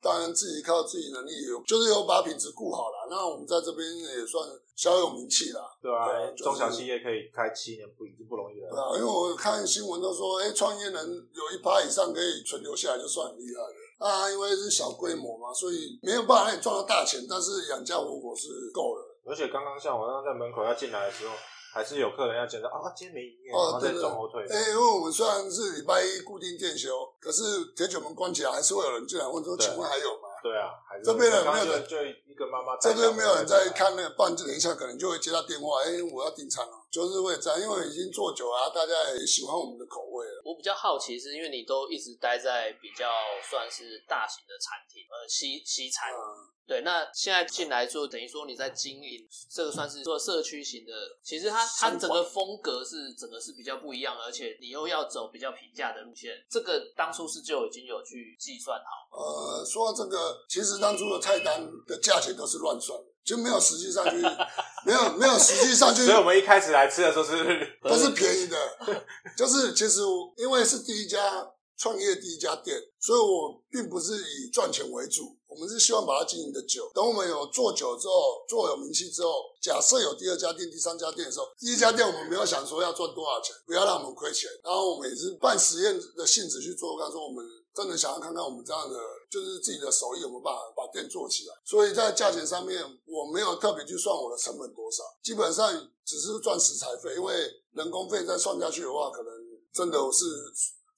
当然自己靠自己能力，有就是有把品质顾好了。那我们在这边也算小有名气啦。对啊对，就是中小企业可以开七年不已经不容易了。对啊，因为我看新闻都说，哎，创业人有一趴以上可以存留下来，就算很厉害了。啊，因为是小规模嘛，所以没有办法让你赚到大钱，但是养家糊口是够了。而且刚刚像我刚刚在门口要进来的时候，还是有客人要检查啊，今天没营业，哦然后再转后退。哎、因为我们虽然是礼拜一固定店休，可是铁卷门关起来，还是会有人进来问说：“请问还有吗对啊，还是这边人刚刚没有人就就一个妈妈？”这边没有人在看那个，不然等一下可能就会接到电话：“哎、我要订餐了。”就是会这样，因为已经做久了，大家也喜欢我们的口味了。我比较好奇，是因为你都一直待在比较算是大型的餐厅，呃，西西餐。嗯，对，那现在进来就，等于说你在经营这个算是做社区型的，其实它它整个风格是整个是比较不一样，而且你又要走比较平价的路线，这个当初是就已经有去计算好。呃，说到这个，其实当初的菜单的价钱都是乱算的，就没有实际上去，没有没有实际上去 *laughs* 所以我们一开始来吃的时候是，*laughs* 都是便宜的，就是其实因为是第一家创业第一家店，所以我并不是以赚钱为主，我们是希望把它经营的久。等我们有做久之后，做有名气之后，假设有第二家店、第三家店的时候，第一家店我们没有想说要赚多少钱，不要让我们亏钱，然后我们也是办实验的性质去做，刚说我们。真的想要看看我们这样的，就是自己的手艺有没有办法把店做起来。所以在价钱上面，我没有特别去算我的成本多少，基本上只是赚食材费，因为人工费再算下去的话，可能真的是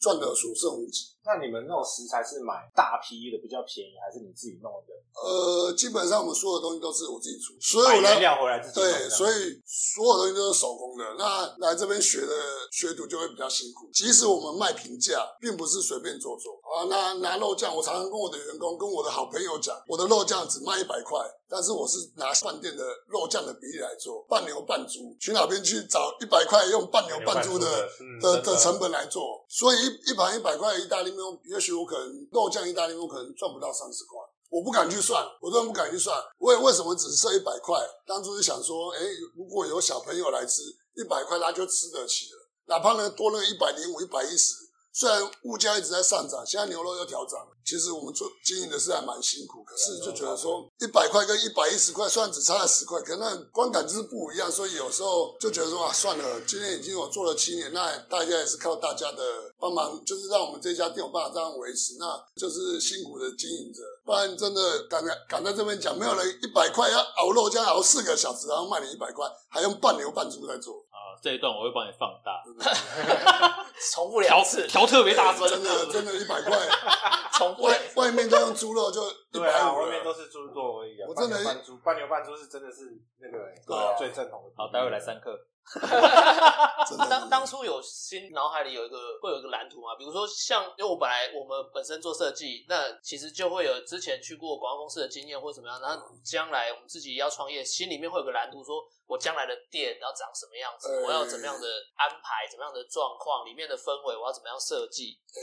赚的所剩无几。那你们那种食材是买大批的比较便宜，还是你自己弄的？呃，基本上我们所有东西都是我自己出，所以买我来原料回来自己弄对，所以所有东西都是手工的。那来这边学的学徒就会比较辛苦。即使我们卖平价，并不是随便做做啊。那拿肉酱，我常常跟我的员工、跟我的好朋友讲，我的肉酱只卖一百块，但是我是拿饭店的肉酱的比例来做，半牛半猪。去哪边去找一百块用半牛半猪的嗯的真的的成本来做？所以一一盘一百块的意大利面，也许我可能肉酱意大利面我可能赚不到三十块。我不敢去算，我真的不敢去算。为为什么只设一百块？当初是想说，哎，如果有小朋友来吃，一百块他就吃得起了，哪怕呢多那个一百零五、一百一十。虽然物价一直在上涨，现在牛肉又调涨，其实我们做经营的是还蛮辛苦，可是就觉得说一百块跟一百一十块，虽然只差了十块，可那观感就是不一样，所以有时候就觉得说啊，算了，今天已经我做了七年，那大家也是靠大家的帮忙，就是让我们这家店有办法这样维持，那就是辛苦的经营者，不然真的敢在敢在这边讲，没有人一百块要熬肉这样熬四个小时，然后卖你一百块，还用半牛半猪在做，啊，这一段我会帮你放大，*laughs* 重复调两次，调特别大声，真的真的一百块，*laughs* 重复外外面都用猪肉就一对啊，外面了。都是猪做而已啊。我真的半牛半猪，半牛半猪是真的是那个对啊最正统的。好，待会来三克。*laughs* 当当初有心脑海里有一个会有一个蓝图嘛，比如说像因为我本来我们本身做设计，那其实就会有之前去过广告公司的经验或怎么样，然后将来我们自己要创业，心里面会有个蓝图，说我将来的店要长什么样子，呃我要怎么样的安排，怎么样的状况，里面的氛围我要怎么样设计，呃，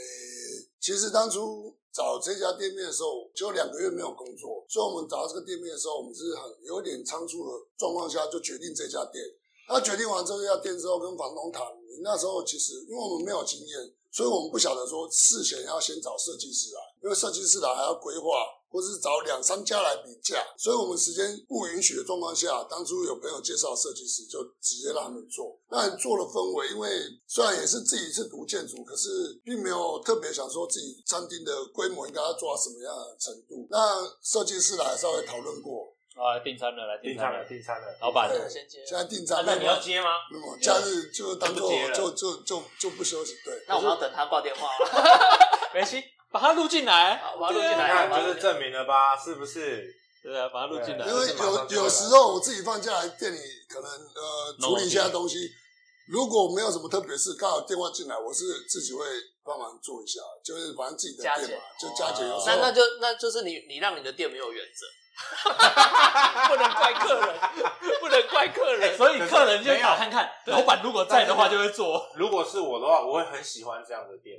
其实当初找这家店面的时候，只有两个月没有工作，所以我们找到这个店面的时候，我们是很有点仓促的状况下就决定这家店。他决定完这家店之后，跟房东谈，那时候其实因为我们没有经验，所以我们不晓得说事前要先找设计师来，因为设计师来还要规划，或者是找两三家来比价，所以我们时间不允许的状况下，当初有朋友介绍设计师，就直接让他们做。那做了氛围，因为虽然也是自己是读建筑，可是并没有特别想说自己餐厅的规模应该要做到什么样的程度。那设计师来稍微讨论过，啊，来订餐了，来订餐了订餐了，，订餐了。老板，对先接。现在订餐，那你要接吗？那么假日就当做就就就就就不休息，对。那我们要等他挂电话了，*laughs* 没关系，把它录进来，好把它录进你来看，就是证明了吧？是不是？对啊，把它录进来因为有有时候我自己放假来店里，可能呃处理一下东西，如果没有什么特别事，刚好电话进来，我是自己会帮忙做一下，就是反正自己的店嘛，就加减。有时候那那就那就是你你让你的店没有原则，*laughs* 不能怪客人，不能怪客人。*laughs* 所以客人就打看看，老板如果在的话就会做。如果是我的话，我会很喜欢这样的店，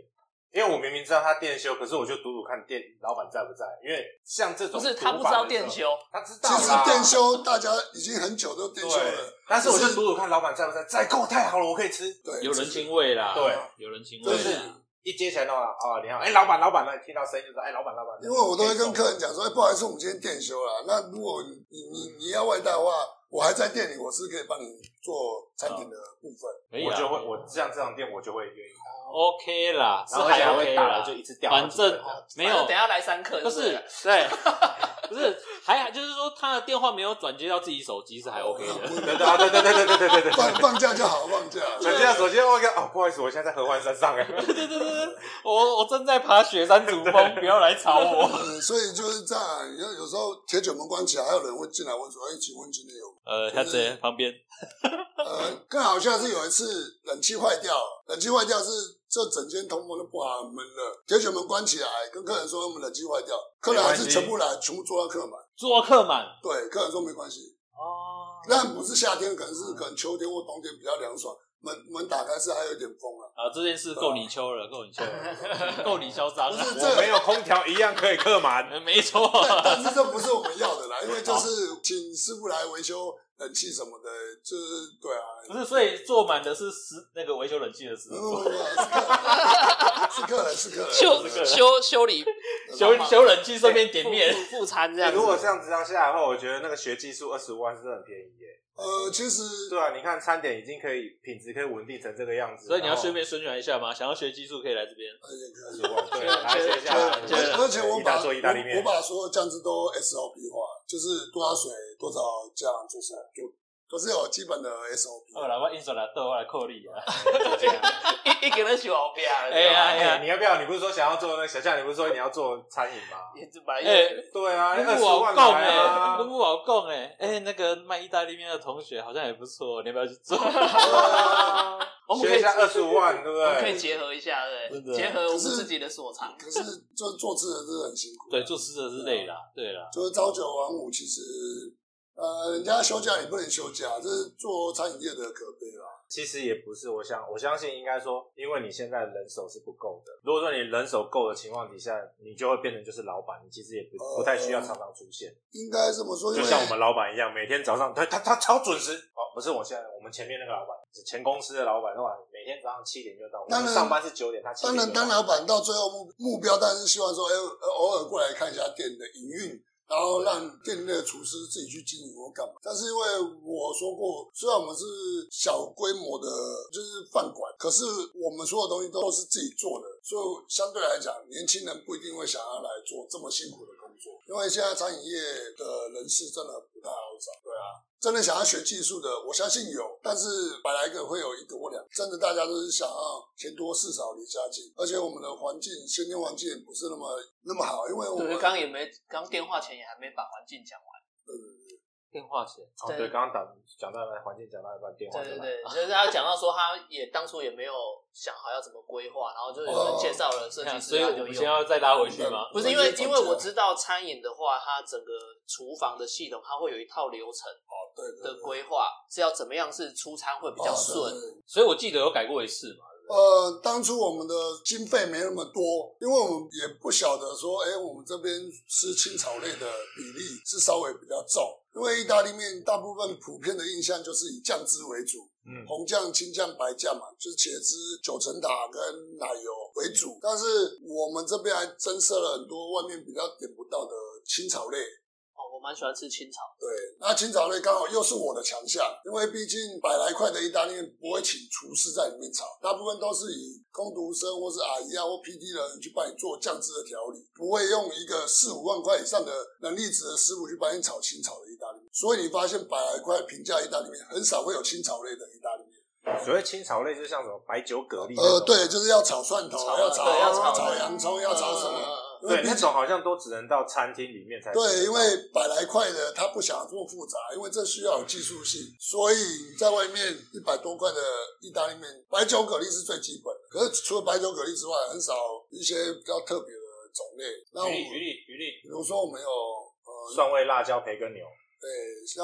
因为我明明知道他店休，可是我就赌赌看店老板在不在。因为像这种不是他不知道店休，他知道其实店休大家已经很久都店休了，，但是我就赌赌看老板在不在，在够太好了，我可以吃。对有人情味啦，对，有人情味对就是一接起来的话，哦，你好，哎，老板，老板，那听到声音就说，哎，老板，老板。因为我都会跟客人讲说，哎，不好意思，我们今天店休了。那如果你你你要外带的话，我还在店里，我是可以帮你做餐点的部分。可以啊我就会，我像这种店，我就会愿意。OK 啦，是然后而且还还 OK 啦会打了，就一直掉好反几个。正没有正等一下来三客，不是对，*laughs* 不是还就是说他的电话没有转接到自己手机是还 OK 的。对对啊对对对对对对对对放 *laughs* 放假就好，放假。手机啊，手机啊，我一个哦，不好意思，我现在在合欢山上哎。对对对对，我我正在爬雪山主峰，不要来吵我。*laughs* 嗯，所以就是这样。你看，有时候铁卷门关起来，还有人会进来问说：“哎，请问今天有没呃，他在旁边，有？”呃，更好笑是有一次冷气坏掉，冷气坏掉是这整间通风都不好，很闷了。铁卷门关起来，跟客人说我们冷气坏掉，客人还是全部来，全部坐到客满。做客满对，客人说没关系。哦，但不是夏天，可能是可能秋天或冬天比较凉爽，门门打开是还有一点风啊。啊，这件事够你秋了，够你秋了，*laughs* 够你嚣张了。不是我没有空调一样可以客满。*laughs* 呃没错，但但是这不是我们要的啦，因为就是请师傅来维修冷气什么的，就是对啊。不是，所以坐满的是师那个维修冷气的师傅，是客人，是客人，*laughs* 修。修修理修修冷气顺便点面。副副餐这样子。如果这样子这样下来的话，我觉得那个学技术二十五万是真的很便宜耶。呃，其实对啊，你看餐点已经可以品质可以稳定成这个样子，所以你要顺便宣传一下吗？想要学技术可以来这边。而且可以二十五万，对，来学一下。而而且我把做意大利面，我我把所有酱汁都 SOP 化，就是多少水多少酱就是，就都是有基本的 SOP。好啦，我印刷来倒，我来扣你啊。*laughs* 一一个人学后边，哎呀哎呀哎，你要不要？你不是说想要做那个小夏？你不是说你要做餐饮吗？哎，对啊，不二十万来哎，啊不！不好供哎。哎，那个卖意大利面的同学好像也不错，你要不要去做？*laughs* 我们可以学一下二十五万，对不我们可以？结合一下，对结合我们自己的所长。可是就是做吃的是很辛苦。对，做吃的是累啦，对啦。就是朝九晚五，其实呃，人家休假也不能休假，这是做餐饮业的可悲啦。其实也不是，我想我相信应该说，因为你现在人手是不够的。如果说你人手够的情况底下，你就会变成就是老板，你其实也不哦不太需要常常出现。应该这么说，就像我们老板一样，每天早上他他他超准时哦，不是我现在我们前面那个老板，是前公司的老板的话，每天早上七点就到，我当然们上班是九点，他七当然当老板到最后目目标，当然是希望说，哎、偶尔过来看一下店的营运。然后让店内的厨师自己去经营或干嘛，但是因为我说过，虽然我们是小规模的，就是饭馆，可是我们所有东西都是自己做的，所以相对来讲，年轻人不一定会想要来做这么辛苦的工作，因为现在餐饮业的人士真的不太好找，啊，真的想要学技术的，我相信有，但是百来个会有一个或两，真的大家都是想要钱多事少离家近，而且我们的环境先天环境也不是那么那么好，因为我们，刚也没，刚电话前也还没把环境讲完。电话钱，哦，对，刚刚打讲到一半，环境讲到一半，电话对对对，就是他讲到说，他也当初也没有想好要怎么规划，然后就有人介绍了设计师，*laughs* 所以我。们先要再拉回去吗？不是因为，因为我知道餐饮的话，它整个厨房的系统，它会有一套流程对对的规划，是要怎么样是出餐会比较顺。所以我记得有改过一次嘛。呃，当初我们的经费没那么多，因为我们也不晓得说，哎、我们这边吃青草类的比例是稍微比较重，因为意大利面大部分普遍的印象就是以酱汁为主，嗯红酱、青酱、白酱嘛，就是茄汁、九层塔跟奶油为主。但是我们这边还增设了很多外面比较点不到的青草类，蛮喜欢吃青草，对，那清炒类刚好又是我的强项，因为毕竟百来块的意大利面不会请厨师在里面炒，大部分都是以工读生或是阿姨啊或 PT 人去帮你做酱汁的调理，不会用一个四五万块以上的能力值的师傅去帮你炒清炒的意大利面。所以你发现百来块平价意大利面很少会有清炒类的意大利面。所谓清炒类，就像什么白酒蛤蜊呃，种对，就是要炒蒜头，炒要炒对要炒炒洋葱，要炒什么？嗯对，那种好像都只能到餐厅里面才对，因为百来块的他不想做复杂，因为这需要有技术性，所以在外面一百多块的意大利面，白酒蛤蜊是最基本的。可是除了白酒蛤蜊之外，很少一些比较特别的种类。那我举例举例举例，比如说我们有呃，蒜味辣椒培根牛、对，像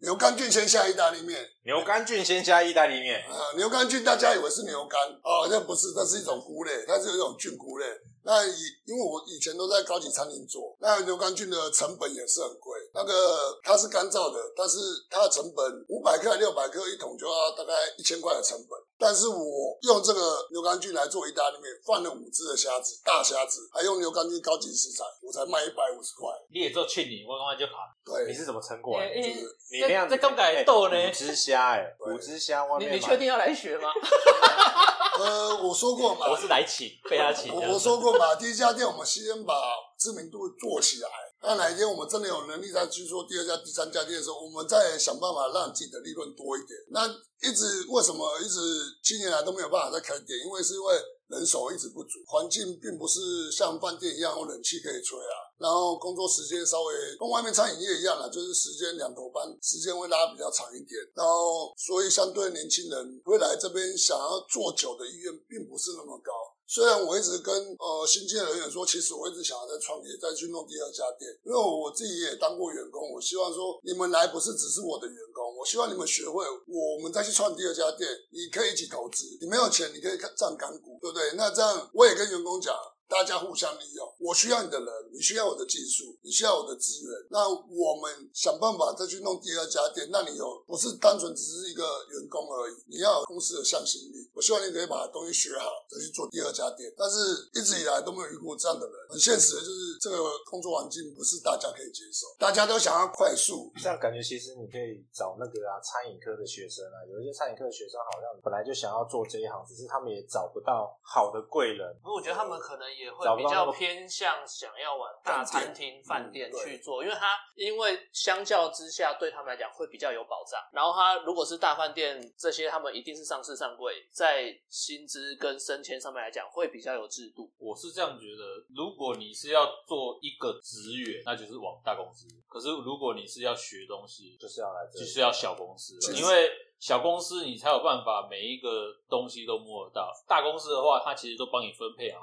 牛肝菌鲜虾意大利面，牛肝菌鲜虾意大利面，啊，牛肝菌大家以为是牛肝哦，这不是，那是一种菇类，它是有一种菌菇类。那以因为我以前都在高级餐厅做，那牛肝菌的成本也是很贵。那个它是干燥的，但是它的成本五百克、六百克一桶就要大概一千块的成本。但是我用这个牛肝菌来做意大利面，放了五只的虾子，大虾子，还用牛肝菌高级食材，我才卖一百五十块。你也做去年，我刚刚就跑。对，你是怎么撑过来就是你那样子这这刚改豆呢哎五只虾哎，五只虾外你你确定要来学吗？*laughs* 呃，我说过嘛，我是来请，被他请。我我说过嘛，第一家店我们先把知名度做起来。那哪一天我们真的有能力再去做第二家、第三家店的时候，我们再想办法让自己的利润多一点。那一直为什么一直七年来都没有办法再开店？因为是因为人手一直不足，环境并不是像饭店一样有冷气可以吹啊。然后工作时间稍微跟外面餐饮业一样啊，就是时间两头班，时间会拉比较长一点。然后所以相对年轻人会来这边想要做久的意愿并不是那么高。虽然我一直跟呃新进人员说，其实我一直想要再创业，再去弄第二家店，因为我自己也当过员工，我希望说你们来不是只是我的员工，我希望你们学会，我们再去创第二家店，你可以一起投资，你没有钱你可以站干股，对不对？那这样我也跟员工讲。大家互相利用，我需要你的人，你需要我的技术，你需要我的资源。那我们想办法再去弄第二家店，那你有不是单纯只是一个员工而已，你要有公司的向心力。我希望你可以把东西学好，再去做第二家店。但是一直以来都没有遇过这样的人，很现实的就是这个工作环境不是大家可以接受，大家都想要快速。这样感觉其实你可以找那个啊餐饮科的学生啊，有一些餐饮科的学生好像本来就想要做这一行，只是他们也找不到好的贵人。不过我觉得他们可能也也会比较偏向想要往大餐厅、饭店去做，因为它因为相较之下对他们来讲会比较有保障。然后他如果是大饭店这些，他们一定是上市上柜，在薪资跟升迁上面来讲会比较有制度。我是这样觉得，如果你是要做一个职员，那就是往大公司；可是如果你是要学东西，就是要来就是要小公司因为小公司你才有办法每一个东西都摸得到。大公司的话，它其实都帮你分配好。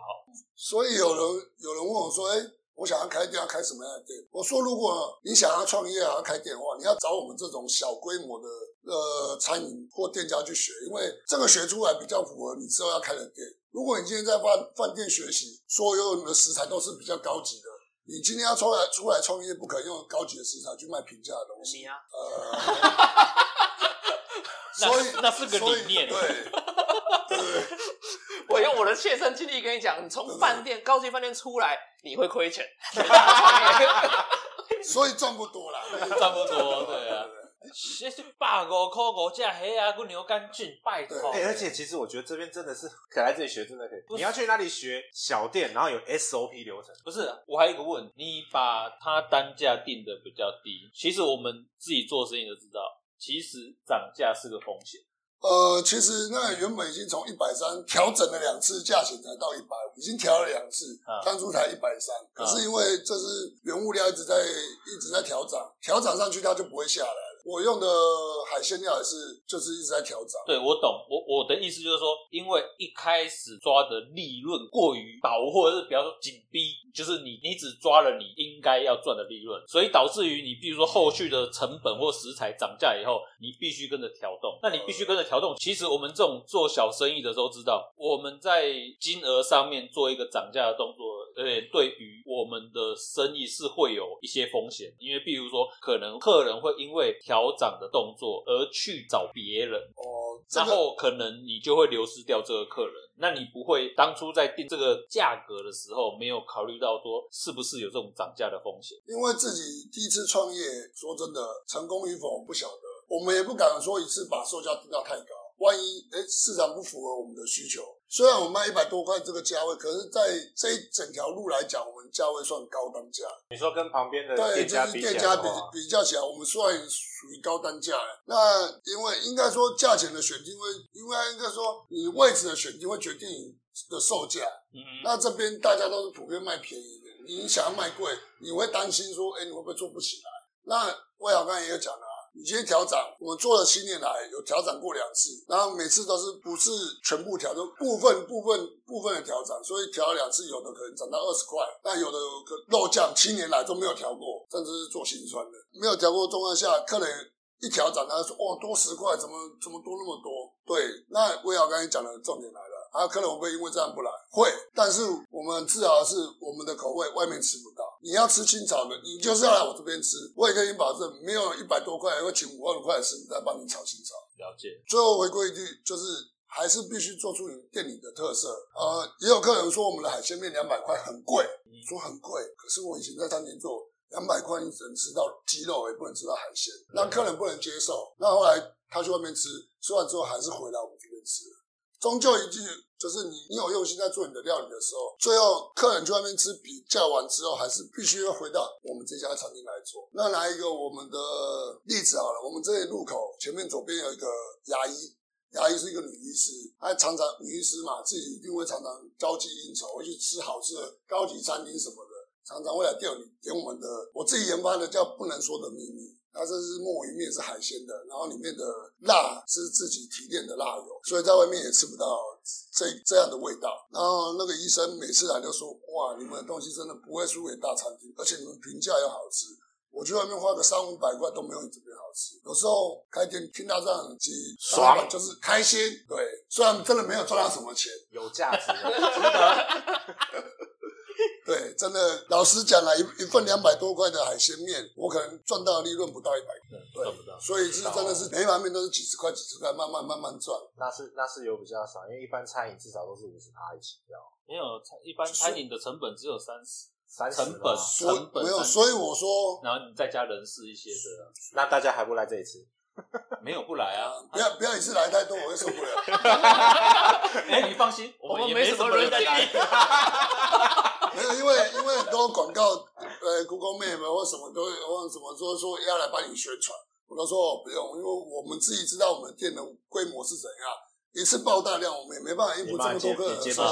所以有人有人问我说：“哎、我想要开店，要开什么样的店？”我说：“如果你想要创业，要开店的话，你要找我们这种小规模的呃餐饮或店家去学，因为这个学出来比较符合你之后要开的店。如果你今天在饭饭店学习，所有的食材都是比较高级的，你今天要出来出来创业，不可能用高级的食材去卖平价的东西。你啊，呃，*laughs* 那所以那是个理念对对。”我用我的切身经历跟你讲，你从饭店高级饭店出来，你会亏钱。*laughs* 所以赚不多啦，赚不多，对啊。其实百五块五只虾啊，个牛肝菌，拜托。哎、而且其实我觉得这边真的是可以来这里学，真的可以。你要去那里学小店，然后有 SOP 流程，不是，我还有一个问，你把它单价定的比较低，其实我们自己做生意都知道，其实涨价是个风险。呃，其实那原本已经从一百三调整了两次，价钱才到一百五，已经调了两次啊，当初才一百三。可是因为这是原物料一直在一直在调涨，调涨上去它就不会下来了。我用的海鲜料也是，就是一直在调涨。对，我懂，我我的意思就是说，因为一开始抓的利润过于薄，或者是比方说紧逼，就是你你只抓了你应该要赚的利润，所以导致于你，比如说后续的成本或食材涨价以后，你必须跟着调动。那你必须跟着调动。其实我们这种做小生意的时候知道，我们在金额上面做一个涨价的动作，呃，对于我们的生意是会有一些风险，因为比如说可能客人会因为涨的动作而去找别人。哦，然后可能你就会流失掉这个客人，那你不会当初在定这个价格的时候没有考虑到说是不是有这种涨价的风险。因为自己第一次创业，说真的，成功与否不晓得，我们也不敢说一次把售价定到太高，万一哎市场不符合我们的需求。虽然我们卖一百多块这个价位，可是在这一整条路来讲，我们价位算高单价。你说跟旁边的对，店就是店家比，比较起来，我们算属于高单价了。那因为应该说价钱的选定会，因为应该说你位置的选定会决定你的售价。嗯，那这边大家都是普遍卖便宜的，你想要卖贵，你会担心说，哎、你会不会做不起来？那魏好刚才也有讲了、啊，你今天调涨，我们做了七年来有调涨过两次，然后每次都是不是全部调，就部分部分部分的调涨，所以调了两次，有的可能涨到二十块，那有的肉酱七年来都没有调过，甚至是做心酸的，没有调过状况下，客人一调涨，他说哦多十块，怎么怎么多那么多？对，那魏好刚才讲的重点来了。啊，客人会不会因为这样不来？会，但是我们自豪的是我们的口味外面吃不到。你要吃清炒的，你就是要来我这边吃。我也跟你保证，没有一百多块会请五万块的师傅来帮你炒清炒。了解。最后回归一句，就是还是必须做出你店里的特色。呃，也有客人说我们的海鲜面两百块很贵，说很贵，可是我以前在餐厅做，两百块你只能吃到鸡肉，也不能吃到海鲜，让客人不能接受。那后来他去外面吃，吃完之后还是回来我们这边吃。终究一句，就是你你有用心在做你的料理的时候，最后客人去外面吃比较完之后，还是必须要回到我们这家餐厅来做。那拿一个我们的例子好了，我们这里路口前面左边有一个牙医，牙医是一个女医师，她常常女医师嘛，自己一定会常常交际应酬，会去吃好吃的高级餐厅什么的，常常会来店里点我们的我自己研发的叫不能说的秘密。它这是墨鱼面是海鲜的，然后里面的辣是自己提炼的辣油，所以在外面也吃不到这这样的味道。然后那个医生每次来就说：“哇，你们的东西真的不会输给大餐厅，而且你们评价又好吃。我去外面花个三五百块都没有你这边好吃。有时候开店听到这样子，爽就是开心。对，虽然真的没有赚到什么钱，有价值的，值得。*laughs* *laughs* 对，真的老实讲了，一一份两百多块的海鲜面，我可能赚到的利润不到一百块。对赚不到。所以是真的是每一碗面都是几十块、几十块，慢慢慢慢赚。那是那是有比较少，因为一般餐饮至少都是五十趴一起跳，没有，一般餐饮的成本只有三十，三十成本所以成本没有，所以我说，然后你再加人事一些的啊，那大家还不来这里吃？没有不来啊。不要不要一次来太多，我会受不了。*laughs* 哎，你放心，我们也没什么人在来。没有，因为因为很多广告，呃，Google Map 或什么都或什么说说要来帮你宣传，我都说不用，因为我们自己知道我们店的规模是怎样，一次爆大量，我们也没办法应付这么多客人，所以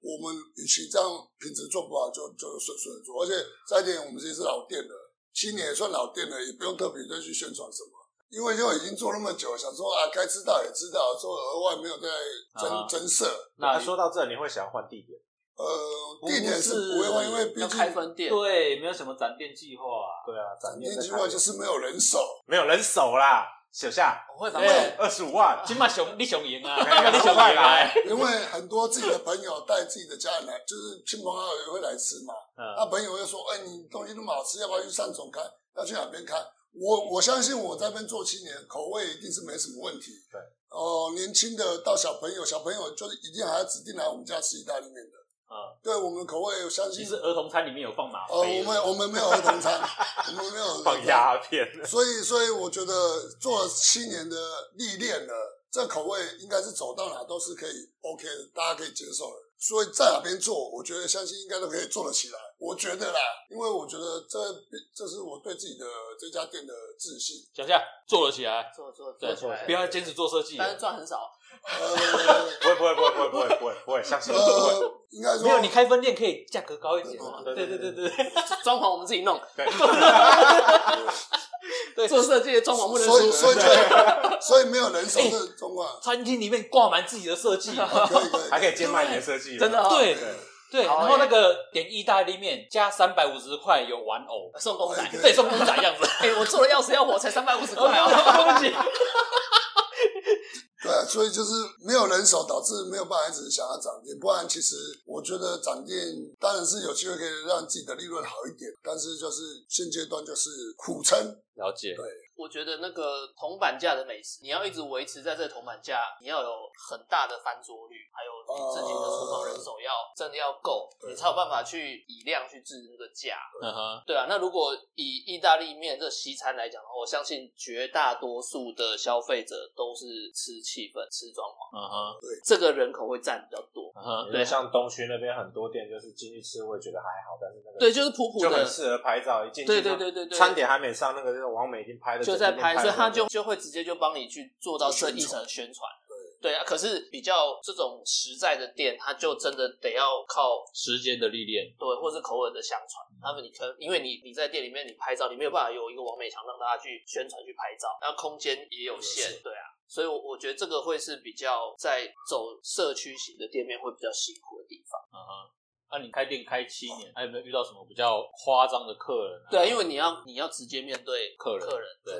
我们与其这样品质做不好，就就顺顺的做，而且再一点，我们这是老店了，七年也算老店了，也不用特别再去宣传什么。因为就已经做那么久，想说啊，该知道也知道，说额外没有再增增设。那说到这，你会想换地点？呃，地点是不会换，因为毕竟开分店，对，没有什么展店计划。对啊，展店计划就是没有人手，没有人手啦。小夏，我会对二十五万，起码熊你熊赢啊，你熊快来。因为很多自己的朋友带自己的家人来，就是亲朋好友也会来吃嘛。那朋友会说：“哎，你东西那么好吃，要不要去上总开？要去哪边开？”我我相信我在那边做七年，口味一定是没什么问题。对，哦，年轻的到小朋友，小朋友就是一定还要指定来我们家吃意大利面的。啊，对我们口味，我相信。是儿童餐里面有放麻。呃，我们我们没有儿童餐，*laughs* 我们没有放鸦片。所以，所以我觉得做了七年的历练了，这口味应该是走到哪都是可以 OK 的，大家可以接受的。所以在哪边做，我觉得相信应该都可以做得起来。我觉得啦，因为我觉得这这是我对自己的这家店的自信。小夏做了起来，做做做起来，不要坚持做设计，但是赚很少。*laughs* 呃，不会不会不会不会不会不会不会，相信我。呃，应该说没有，你开分店可以价格高一点。对对对对对，装潢我们自己弄。对，*laughs* *laughs* 对，做设计的装潢不能所以所以就 *laughs* 所以没有人手的装潢。餐厅里面挂满自己的设计，可以可以，还可以兼卖你的设计，真的对对。对，然后那个点意大利面加三百五十块有玩偶送公仔，对，送公仔样子。哎，我做的要死要活才三百五十块啊！*laughs* 对不起。对啊，所以就是没有人手，导致没有办法一直想要涨店。不然，其实我觉得涨店当然是有机会可以让自己的利润好一点，但是就是现阶段就是苦撑。了解。对，我觉得那个铜板价的美食，你要一直维持在这个铜板价，你要有很大的翻桌率，还有你自己的厨房人手要真的要够，你才有办法去以量去制那个价。嗯哼，对啊。那如果以意大利面这西餐来讲的话，我相信绝大多数的消费者都是吃气氛、吃装潢。嗯哼，对，这个人口会占比较多。嗯哼，对，像东区那边很多店，就是进去吃，我也觉得还好，但是那个对，就是普普的，就很适合拍照，一进去对对对对对，餐点还没上，那个就是王美已经拍的。就在拍，所以他就就会直接就帮你去做到这一层宣传。对啊，可是比较这种实在的店，它就真的得要靠时间的历练，对，或是口耳的相传。他们你可因为你你在店里面你拍照，你没有办法有一个完美墙让大家去宣传去拍照，然后空间也有限，对啊，所以我我觉得这个会是比较在走社区型的店面会比较辛苦的地方。嗯哼。那你开店开七年，还有没有遇到什么比较夸张的客人？对啊，因为你要你要直接面对客人，客人，对，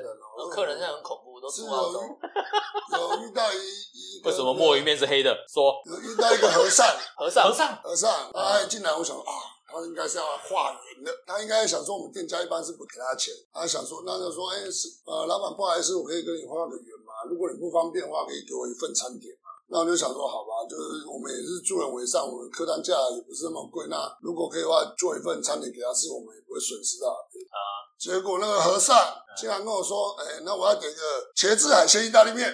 客人现在很恐怖，都是住澳洲。有遇到一一为什么墨鱼面是黑的？说有遇到一个和尚，*laughs* 和尚，和尚，和尚，他进来，我想啊，他应该是要化缘的，他应该想说我们店家一般是不给他钱，他想说那就说，哎，是呃，老板不好意思，我可以跟你画个缘吗？如果你不方便的话，可以给我一份餐点。那我就想说，好吧，就是我们也是助人为上，我们客单价也不是那么贵。那如果可以的话，做一份餐点给他吃，我们也不会损失到。啊，结果那个和尚竟然跟我说：“哎，那我要点个茄子海鲜意大利面。*laughs* ”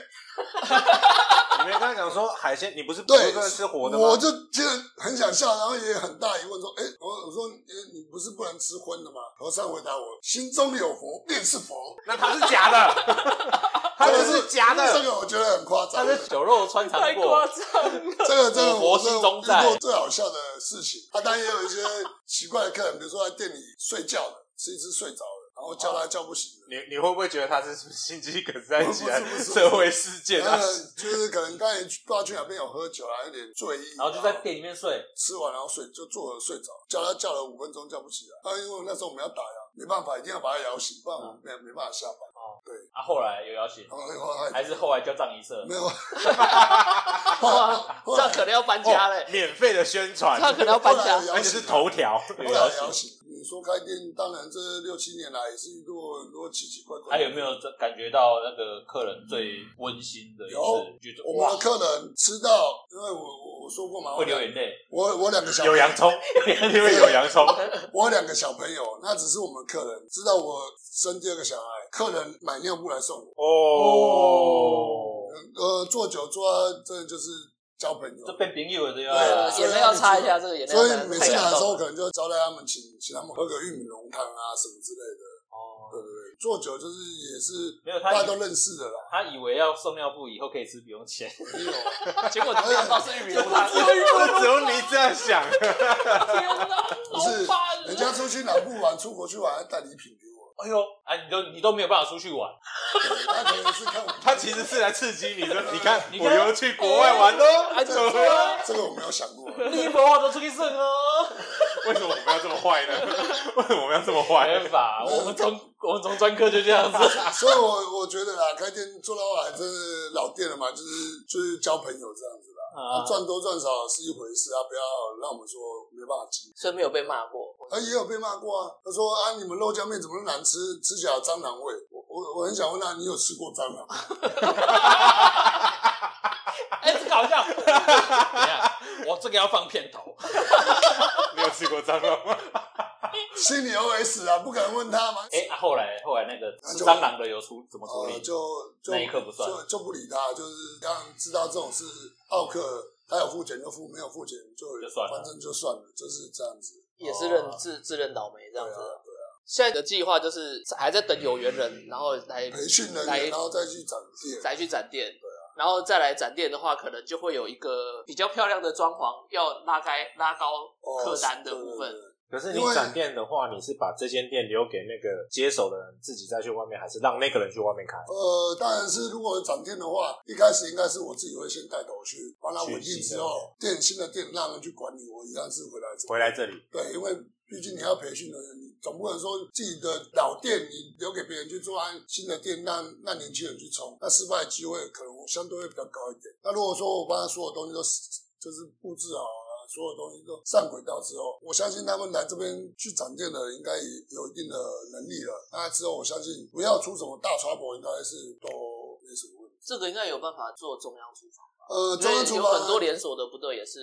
你没跟他讲说海鲜，你不是不能吃活的吗？我就竟然很想笑，然后也很大疑问说：“哎，我我说，哎，你不是不能吃荤的吗？”和尚回答我：“心中有佛便是佛。”那他是假的，*laughs* 他的是假的。这个我觉得很夸张，他是酒肉穿肠过。太夸张了，*laughs* 这个这个佛心中在。遇过最好笑的事情，他当然也有一些奇怪的客人，比如说在店里睡觉的，吃一吃睡着了。然后叫他叫不醒，你你会不会觉得他是心肌梗塞起来社会事件啊？就是可能刚才不知道去哪边有喝酒啊，有点醉意，然后就在店里面睡，吃完然后睡就坐着睡着，叫他叫了五分钟叫不起来，他，因为那时候我们要打烊，没办法，一定要把他摇醒，不然我们没没办法下班。哦，对，啊，后来有邀请，还是后来叫藏一社？没有，*laughs* 这可能要搬家嘞，免费的宣传，他可能要搬家，而且是头条，后来摇醒。你说开店，当然这六七年来也是遇过很多奇奇怪怪。还有没有感觉到那个客人最温馨的一次？有，我们的客人吃到，因为我我我说过嘛，会流眼泪。我我两个小有洋葱，*laughs* 因为有洋葱。我两个小朋友，那只是我们客人知道我生第二个小孩，客人买尿布来送我。哦，呃，做酒做到真的就是交朋友这，变朋友了对对吧？所以眼泪要擦一下，这个眼泪要擦。所以每次来的时候，可能就招待他们，请请他们喝个玉米浓汤啊什么之类的。哦，对对对，做酒就是也是没有他大家都认识的啦。他以为要送尿布以后可以吃不用钱，没有，*laughs* 结果没想到是玉米浓汤，*laughs* 只有你这样想，*laughs* 不是人家出去哪不玩，出国去玩还带礼品给我。哎呦，啊，你都你都没有办法出去玩，他可能是看我，他其实是来刺激你的，*laughs* 你看你看。我又去国外玩喽，哎这个这个我没有想过。*laughs* 你不话都出去胜哦，为什么我们要这么坏呢？*laughs* 为什么我们要这么没坏？办法，我们从我们从专科就这样子，*laughs* 所以我我觉得啦，开店做到后来真是老店了嘛，就是就是交朋友这样子啦。啊，啊，赚多赚少是一回事啊，不要让我们说没办法经营。所以没有被骂过。啊，也有被骂过啊。他说啊，你们肉酱面怎么那么难吃，吃起来有蟑螂味。我我我很想问他，你有吃过蟑螂吗？*laughs* 哎，这个好像，等一下，我这个要放片头，吃过蟑螂吗？心里 OS 啊，不敢问他吗？哎，啊后来后来那个吃蟑螂的有处怎么处呃，理？就就那一刻不算就就不理他，就是让知道这种事，奥克他有付钱就付，没有付钱就就算了反正就算了，就是这样子。也是认自自认倒霉这样子。对啊，现在的计划就是还在等有缘人，然后来培训人来员，然后再去展店。再去展店。然后再来展店的话，可能就会有一个比较漂亮的装潢，要拉开拉高哦客单的部分。可是你展店的话，你是把这间店留给那个接手的人，自己再去外面，还是让那个人去外面开？呃，当然是如果展店的话，一开始应该是我自己会先带头去帮他稳定之后，店新的店让人去管理，我一样是回来这回来这里，对，因为毕竟你要培训的人，你总不能说自己的老店你留给别人去做，按新的店让让年轻人去冲，那失败的机会可能相对会比较高一点。那如果说我帮他所有东西都就是布置好了。所有东西都上轨道之后，我相信他们来这边去展店的人应该也有一定的能力了。那之后我相信不要出什么大 trouble，应该是都没什么问题。这个应该有办法做中央厨房，呃，中央厨房有很多连锁的不对也是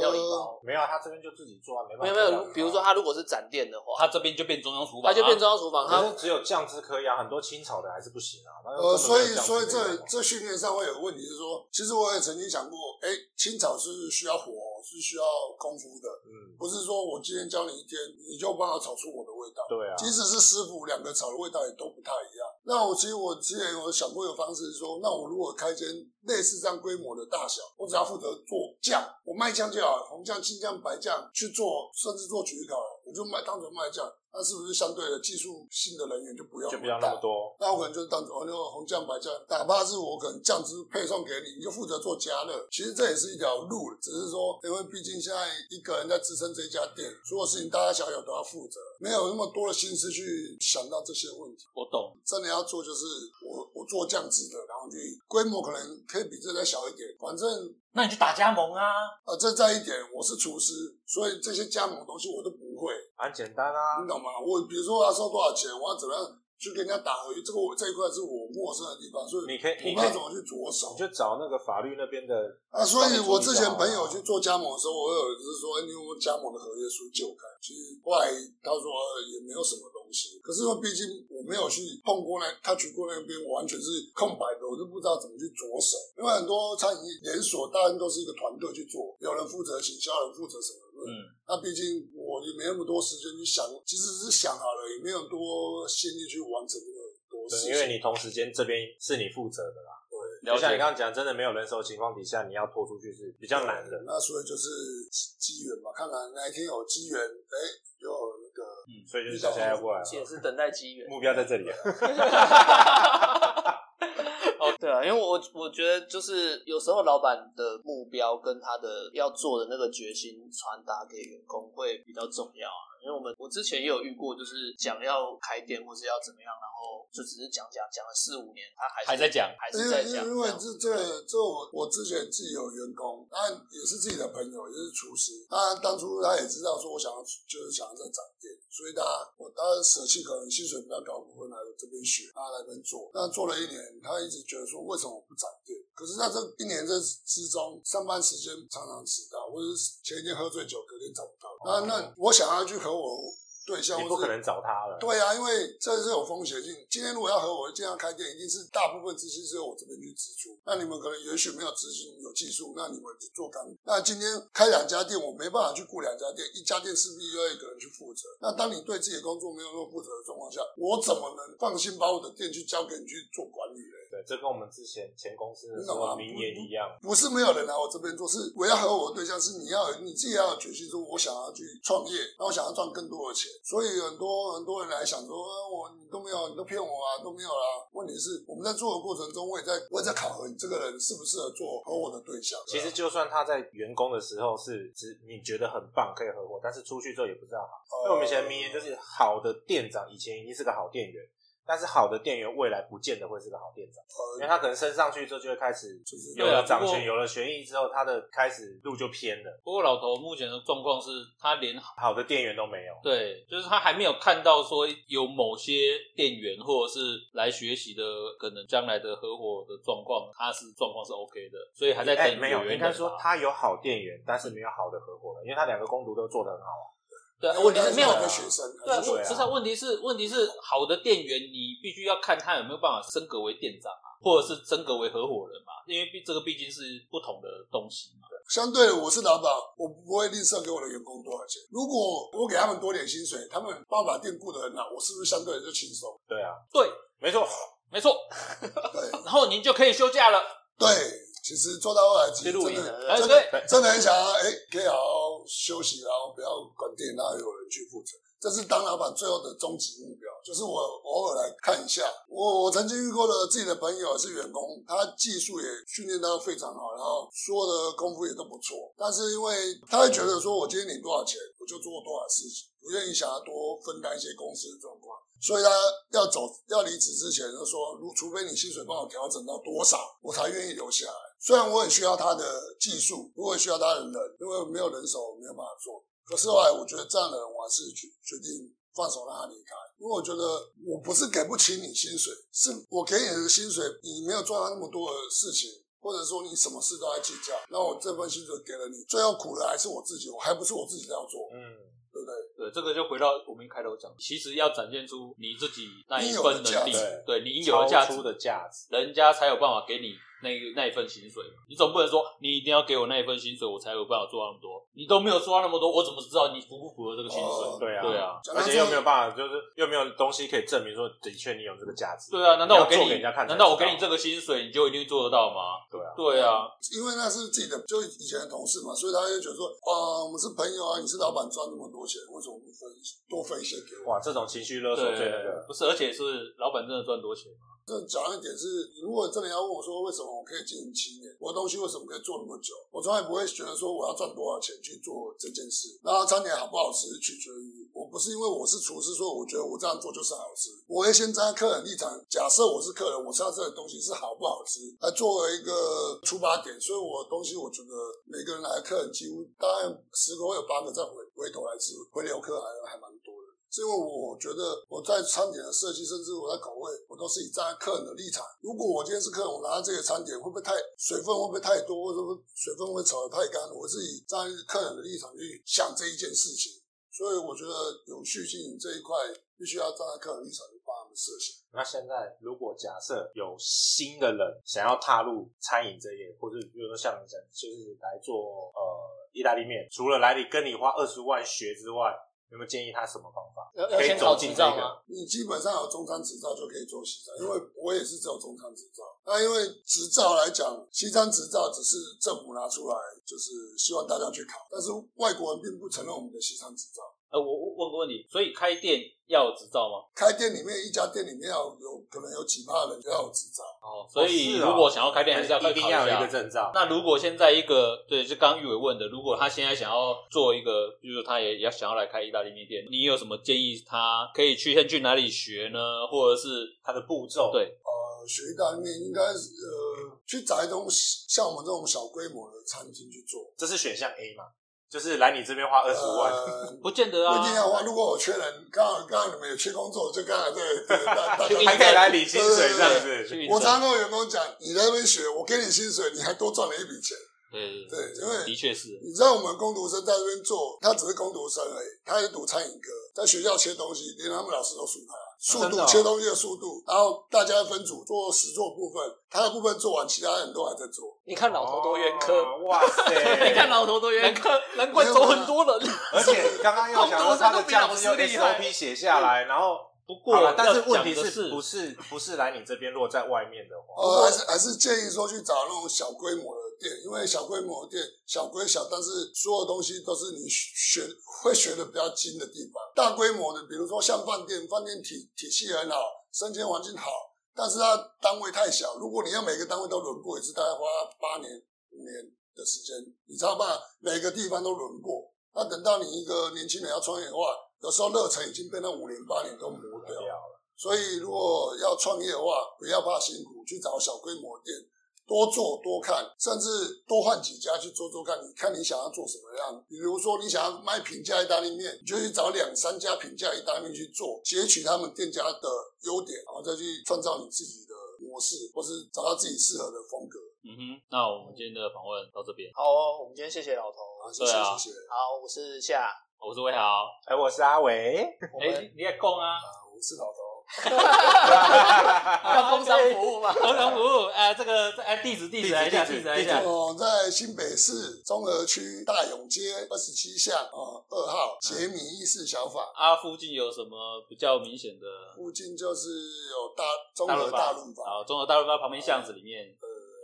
料理包。没有啊他这边就自己做啊，没办法没。有没有，比如说他如果是展店的话，他这边就变中央厨房啊，他就变中央厨房，他只有酱汁可以啊，很多清炒的还是不行啊。呃，所以所以这这训练上会有个问题是说，其实我也曾经想过，哎，清炒是需要火，是需要功夫的，嗯，不是说我今天教你一天，你就帮他炒出我的味道。对啊，即使是师傅，两个炒的味道也都不太一样。那我其实我之前有想过一个方式是说，那我如果开间类似这样规模的大小，我只要负责做酱，我卖酱就好了，红酱、青酱、白酱去做，甚至做焗烤，我就卖当成卖酱。那是不是相对的技术性的人员就不要就不要那么多。那我可能就是当哦，那个红酱白酱，哪怕是我可能酱汁配送给你，你就负责做加热。其实这也是一条路，只是说，因为毕竟现在一个人在支撑这家店，所有事情大大小小都要负责，没有那么多的心思去想到这些问题。我懂，真的要做，就是我我做这样子的，然后去规模可能可以比这再小一点，反正那你就打加盟啊，呃，这再一点，我是厨师，所以这些加盟的东西我都不会。很简单啊你，懂吗？我比如说我要收多少钱，我要怎么样去跟人家打合约，这个我这一块是我陌生的地方，所以你可以，我你可以不知道怎么去着手你。就找那个法律那边的啊，所以我之前朋友去做加盟的时候，我有就是说，哎，你有没有加盟的合约书借我看？其实后来他说呃也没有什么东西，可是因为毕竟我没有去碰过那，他去过那边，我完全是空白的，我就不知道怎么去着手。因为很多餐饮连锁，当然都是一个团队去做，有人负责行销，有人负责什么。嗯，那毕竟我也没那么多时间去想，其实是想好了，也没有多心力去完成这个多事情。对，因为你同时间这边是你负责的啦。了解就像你刚刚讲，真的没有人手的情况底下，你要拖出去是比较难的。那所以就是机缘嘛，看看哪一天有机缘，哎，有那个嗯所以就是小夏要过来了，也是等待机缘。目标在这里啊。*laughs* 哦，对啊，因为我我觉得就是有时候老板的目标跟他的要做的那个决心传达给员工会比较重要啊。因为我们我之前也有遇过，就是讲要开店或是要怎么样，然后就只是讲讲讲了四五年，他还是还在讲还是在讲，因为这样这这个这我我之前自己有员工，他也是自己的朋友，也是厨师。他当初他也知道说我想要就是想要在展店，所以他我当然舍弃可能薪水比较高的部分来这边学，他来这边做。那做了一年，他一直觉得说为什么我不展店？可是在这一年这之中，上班时间常常迟到，或者是前一天喝醉酒，隔天找不到。那那我想要去和我对象，你不可能找他了。对啊，因为这是有风险性。今天如果要和我这样开店，一定是大部分资金是由我这边去支出。那你们可能也许没有资金、有技术，那你们做干。那今天开两家店，我没办法去雇两家店，一家店势必要一个人去负责。那当你对自己的工作没有那么负责的状况下，我怎么能放心把我的店去交给你去做管理呢？对，这跟我们之前前公司的什么名言一样，不是没有人来我这边做，是我要和我的对象是你要你自己要有决心，说我想要去创业，那我想要赚更多的钱。所以很多很多人来想说，我你都没有，你都骗我啊，都没有啦。问题是我们在做的过程中，我也在我也在考核你这个人适不适合做合伙的对象。其实就算他在员工的时候是只你觉得很棒可以合伙，但是出去之后也不知道好。因为我们以前名言就是好的店长以前一定是个好店员。但是好的店员未来不见得会是个好店长，因为他可能升上去之后就会开始有了掌权，有了权益之后，他的开始路就偏了。不过老头目前的状况是他连好的店员都没有，对，就是他还没有看到说有某些店员或者是来学习的可能将来的合伙的状况，他是状况是 OK 的，所以还在等。没有，应该说他有好店员，但是没有好的合伙人，因为他两个工读都做得很好。对，问题是没有的学生。对，不是问题是问题是好的店员，你必须要看他有没有办法升格为店长啊，或者是升格为合伙人嘛，因为这个毕竟是不同的东西嘛。相对的，我是老板，我不会吝啬给我的员工多少钱。如果我给他们多点薪水，他们帮我把店顾得很好，我是不是相对的就轻松？对啊，对，没错，没错。对，*laughs* 然后您就可以休假了。对。其实做到后来，其实真的真的真的很想要，哎，可以好好休息，然后不要管店，然后有人去负责。这是当老板最后的终极目标。就是我偶尔来看一下，我我曾经遇过的自己的朋友是员工，他技术也训练到非常好，然后所有的功夫也都不错。但是因为他会觉得说，我今天领多少钱，我就做多少事情，不愿意想要多分担一些公司的状况。所以他要走要离职之前就说，如除非你薪水帮我调整到多少，我才愿意留下来。虽然我很需要他的技术，我也需要他的人，因为没有人手没有办法做。可是后来我觉得这样的人，我还是决决定放手让他离开，因为我觉得我不是给不起你薪水，是我给你的薪水，你没有做到那么多的事情，或者说你什么事都在计较，那我这份薪水给了你，最后苦的还是我自己，我还不是我自己要做，嗯。对不对？对，这个就回到我们一开头讲，其实要展现出你自己那一份能力，对你应有的价值，的价值，人家才有办法给你。那那一份薪水，你总不能说你一定要给我那一份薪水，我才有办法做那么多。你都没有做到那么多，我怎么知道你符不符合这个薪水？对啊，对啊，而且又没有办法，就是又没有东西可以证明说的确你有这个价值。对啊，难道我给你，难道我给你这个薪水，你就一定做得到吗？对啊，对啊，因为那是自己的，就以前的同事嘛，所以他就觉得说，啊，我们是朋友啊，你是老板赚那么多钱，为什么不分多分一些给我？哇，这种情绪勒索最那个，不是，而且是老板真的赚多钱吗？这讲一点是，你如果真的要问我说，为什么我可以经营七年，我的东西为什么可以做那么久？我从来不会觉得说我要赚多少钱去做这件事。那餐点好不好吃，取决于我不是因为我是厨师，说我觉得我这样做就是好吃。我会先站在客人立场，假设我是客人，我知道这个东西是好不好吃，来作为一个出发点。所以我的东西，我觉得每个人来的客人几乎大概十个会有八个再回回头来吃，回流客还还蛮多的。是因为我觉得我在餐点的设计，甚至我在口味，我都是以站在客人的立场。如果我今天是客人，我拿到这个餐点会不会太水分？会不会太多？或者说水分会炒得太干？我是以站在客人的立场去想这一件事情。所以我觉得有序性这一块，必须要站在客人立场去帮他们设想。那现在如果假设有新的人想要踏入餐饮这业，或者比如说像你讲，就是来做呃意大利面，除了来你跟你花二十万学之外，有没有建议他什么方法？要要先考执照吗？你基本上有中餐执照就可以做西餐，因为我也是只有中餐执照。那因为执照来讲，西餐执照只是政府拿出来，就是希望大家去考，但是外国人并不承认我们的西餐执照。呃，我问个问题，所以开店要有执照吗？开店里面一家店里面要有可能有几趴人要有执照哦，所以如果想要开店，还是要一定要有一个证照。那如果现在一个对，就刚玉伟问的，如果他现在想要做一个，比如说他也要想要来开意大利面店，你有什么建议？他可以去先去哪里学呢？或者是他的步骤？对，呃，学意大利面应该是呃去找一种像我们这种小规模的餐厅去做，这是选项 A 嘛？就是来你这边花二十万，*laughs* 不见得啊。不一定要花。如果我缺人，刚好刚好你们也缺工作，就刚好在大大家还可以来领薪水这样子。我常跟我员工讲，你在那边学，我给你薪水，你还多赚了一笔钱。对对，因为的确是。你知道我们工读生在这边做，他只是工读生而已，他也读餐饮科，在学校切东西，连他们老师都数他速度、切东西的速度，然后大家分组做实做部分，他的部分做完，其他人都还在做。你看老头多冤科，哦哇塞！*laughs* 你看老头多冤科，难怪走很多人。而且刚刚又想说 *laughs* 他的酱汁用 SOP 写下来，然后不过但是问题是不是不是来你这边落在外面的话，呃，还是还是建议说去找那种小规模的店，因为小规模的店小归小，但是所有东西都是你学会学的比较精的地方。大规模的，比如说像饭店，饭店体体系很好，生鲜环境好，但是它单位太小。如果你要每个单位都轮过一次，大概花八年、五年的时间，你才有办每个地方都轮过。那等到你一个年轻人要创业的话，有时候热忱已经被那五年八年都磨掉了。所以如果要创业的话，不要怕辛苦，去找小规模店，多做多看，甚至多换几家去做做看。你看你想要做什么样？比如说你想要卖平价意大利面，你就去找两三家平价意大利面去做，截取他们店家的优点，然后再去创造你自己的模式，或是找到自己适合的风格。嗯哼，那我们今天的访问到这边，好哦，我们今天谢谢老头，好，谢谢对啊谢谢。好，我是夏，我是魏豪。哎，我是阿伟，哎、我们你也供啊？我是老头，*laughs* 要工商服务吗？*laughs* 工商服务，哎、这个哎地址地址来一下，地址地址来一下。哦，在新北市中和区大勇街二十七巷啊二号杰米意式小法。啊，附近有什么比较明显的附近就是有大中和大润发？啊，中和大润发旁边巷子里面，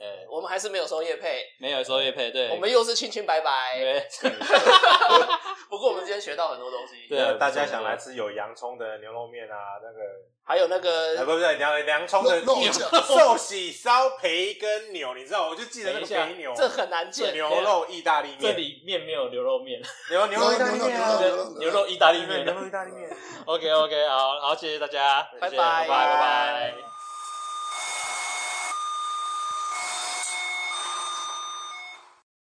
哎、我们还是没有收业配，没有收业配，对，我们又是清清白白。*laughs* 对不过我们今天学到很多东西，对啊大家想来吃有洋葱的牛肉面啊，那个还有那哎，个不不是洋洋葱的肉寿喜烧培根牛，你知道？我就记得那牛，这很难见，牛肉意大利面，这里面没有牛肉面，牛 *laughs* *laughs* 牛肉意大利面啊，牛肉意大利面牛。肉意大利面。OK OK，好好，谢谢大家，拜拜拜拜拜。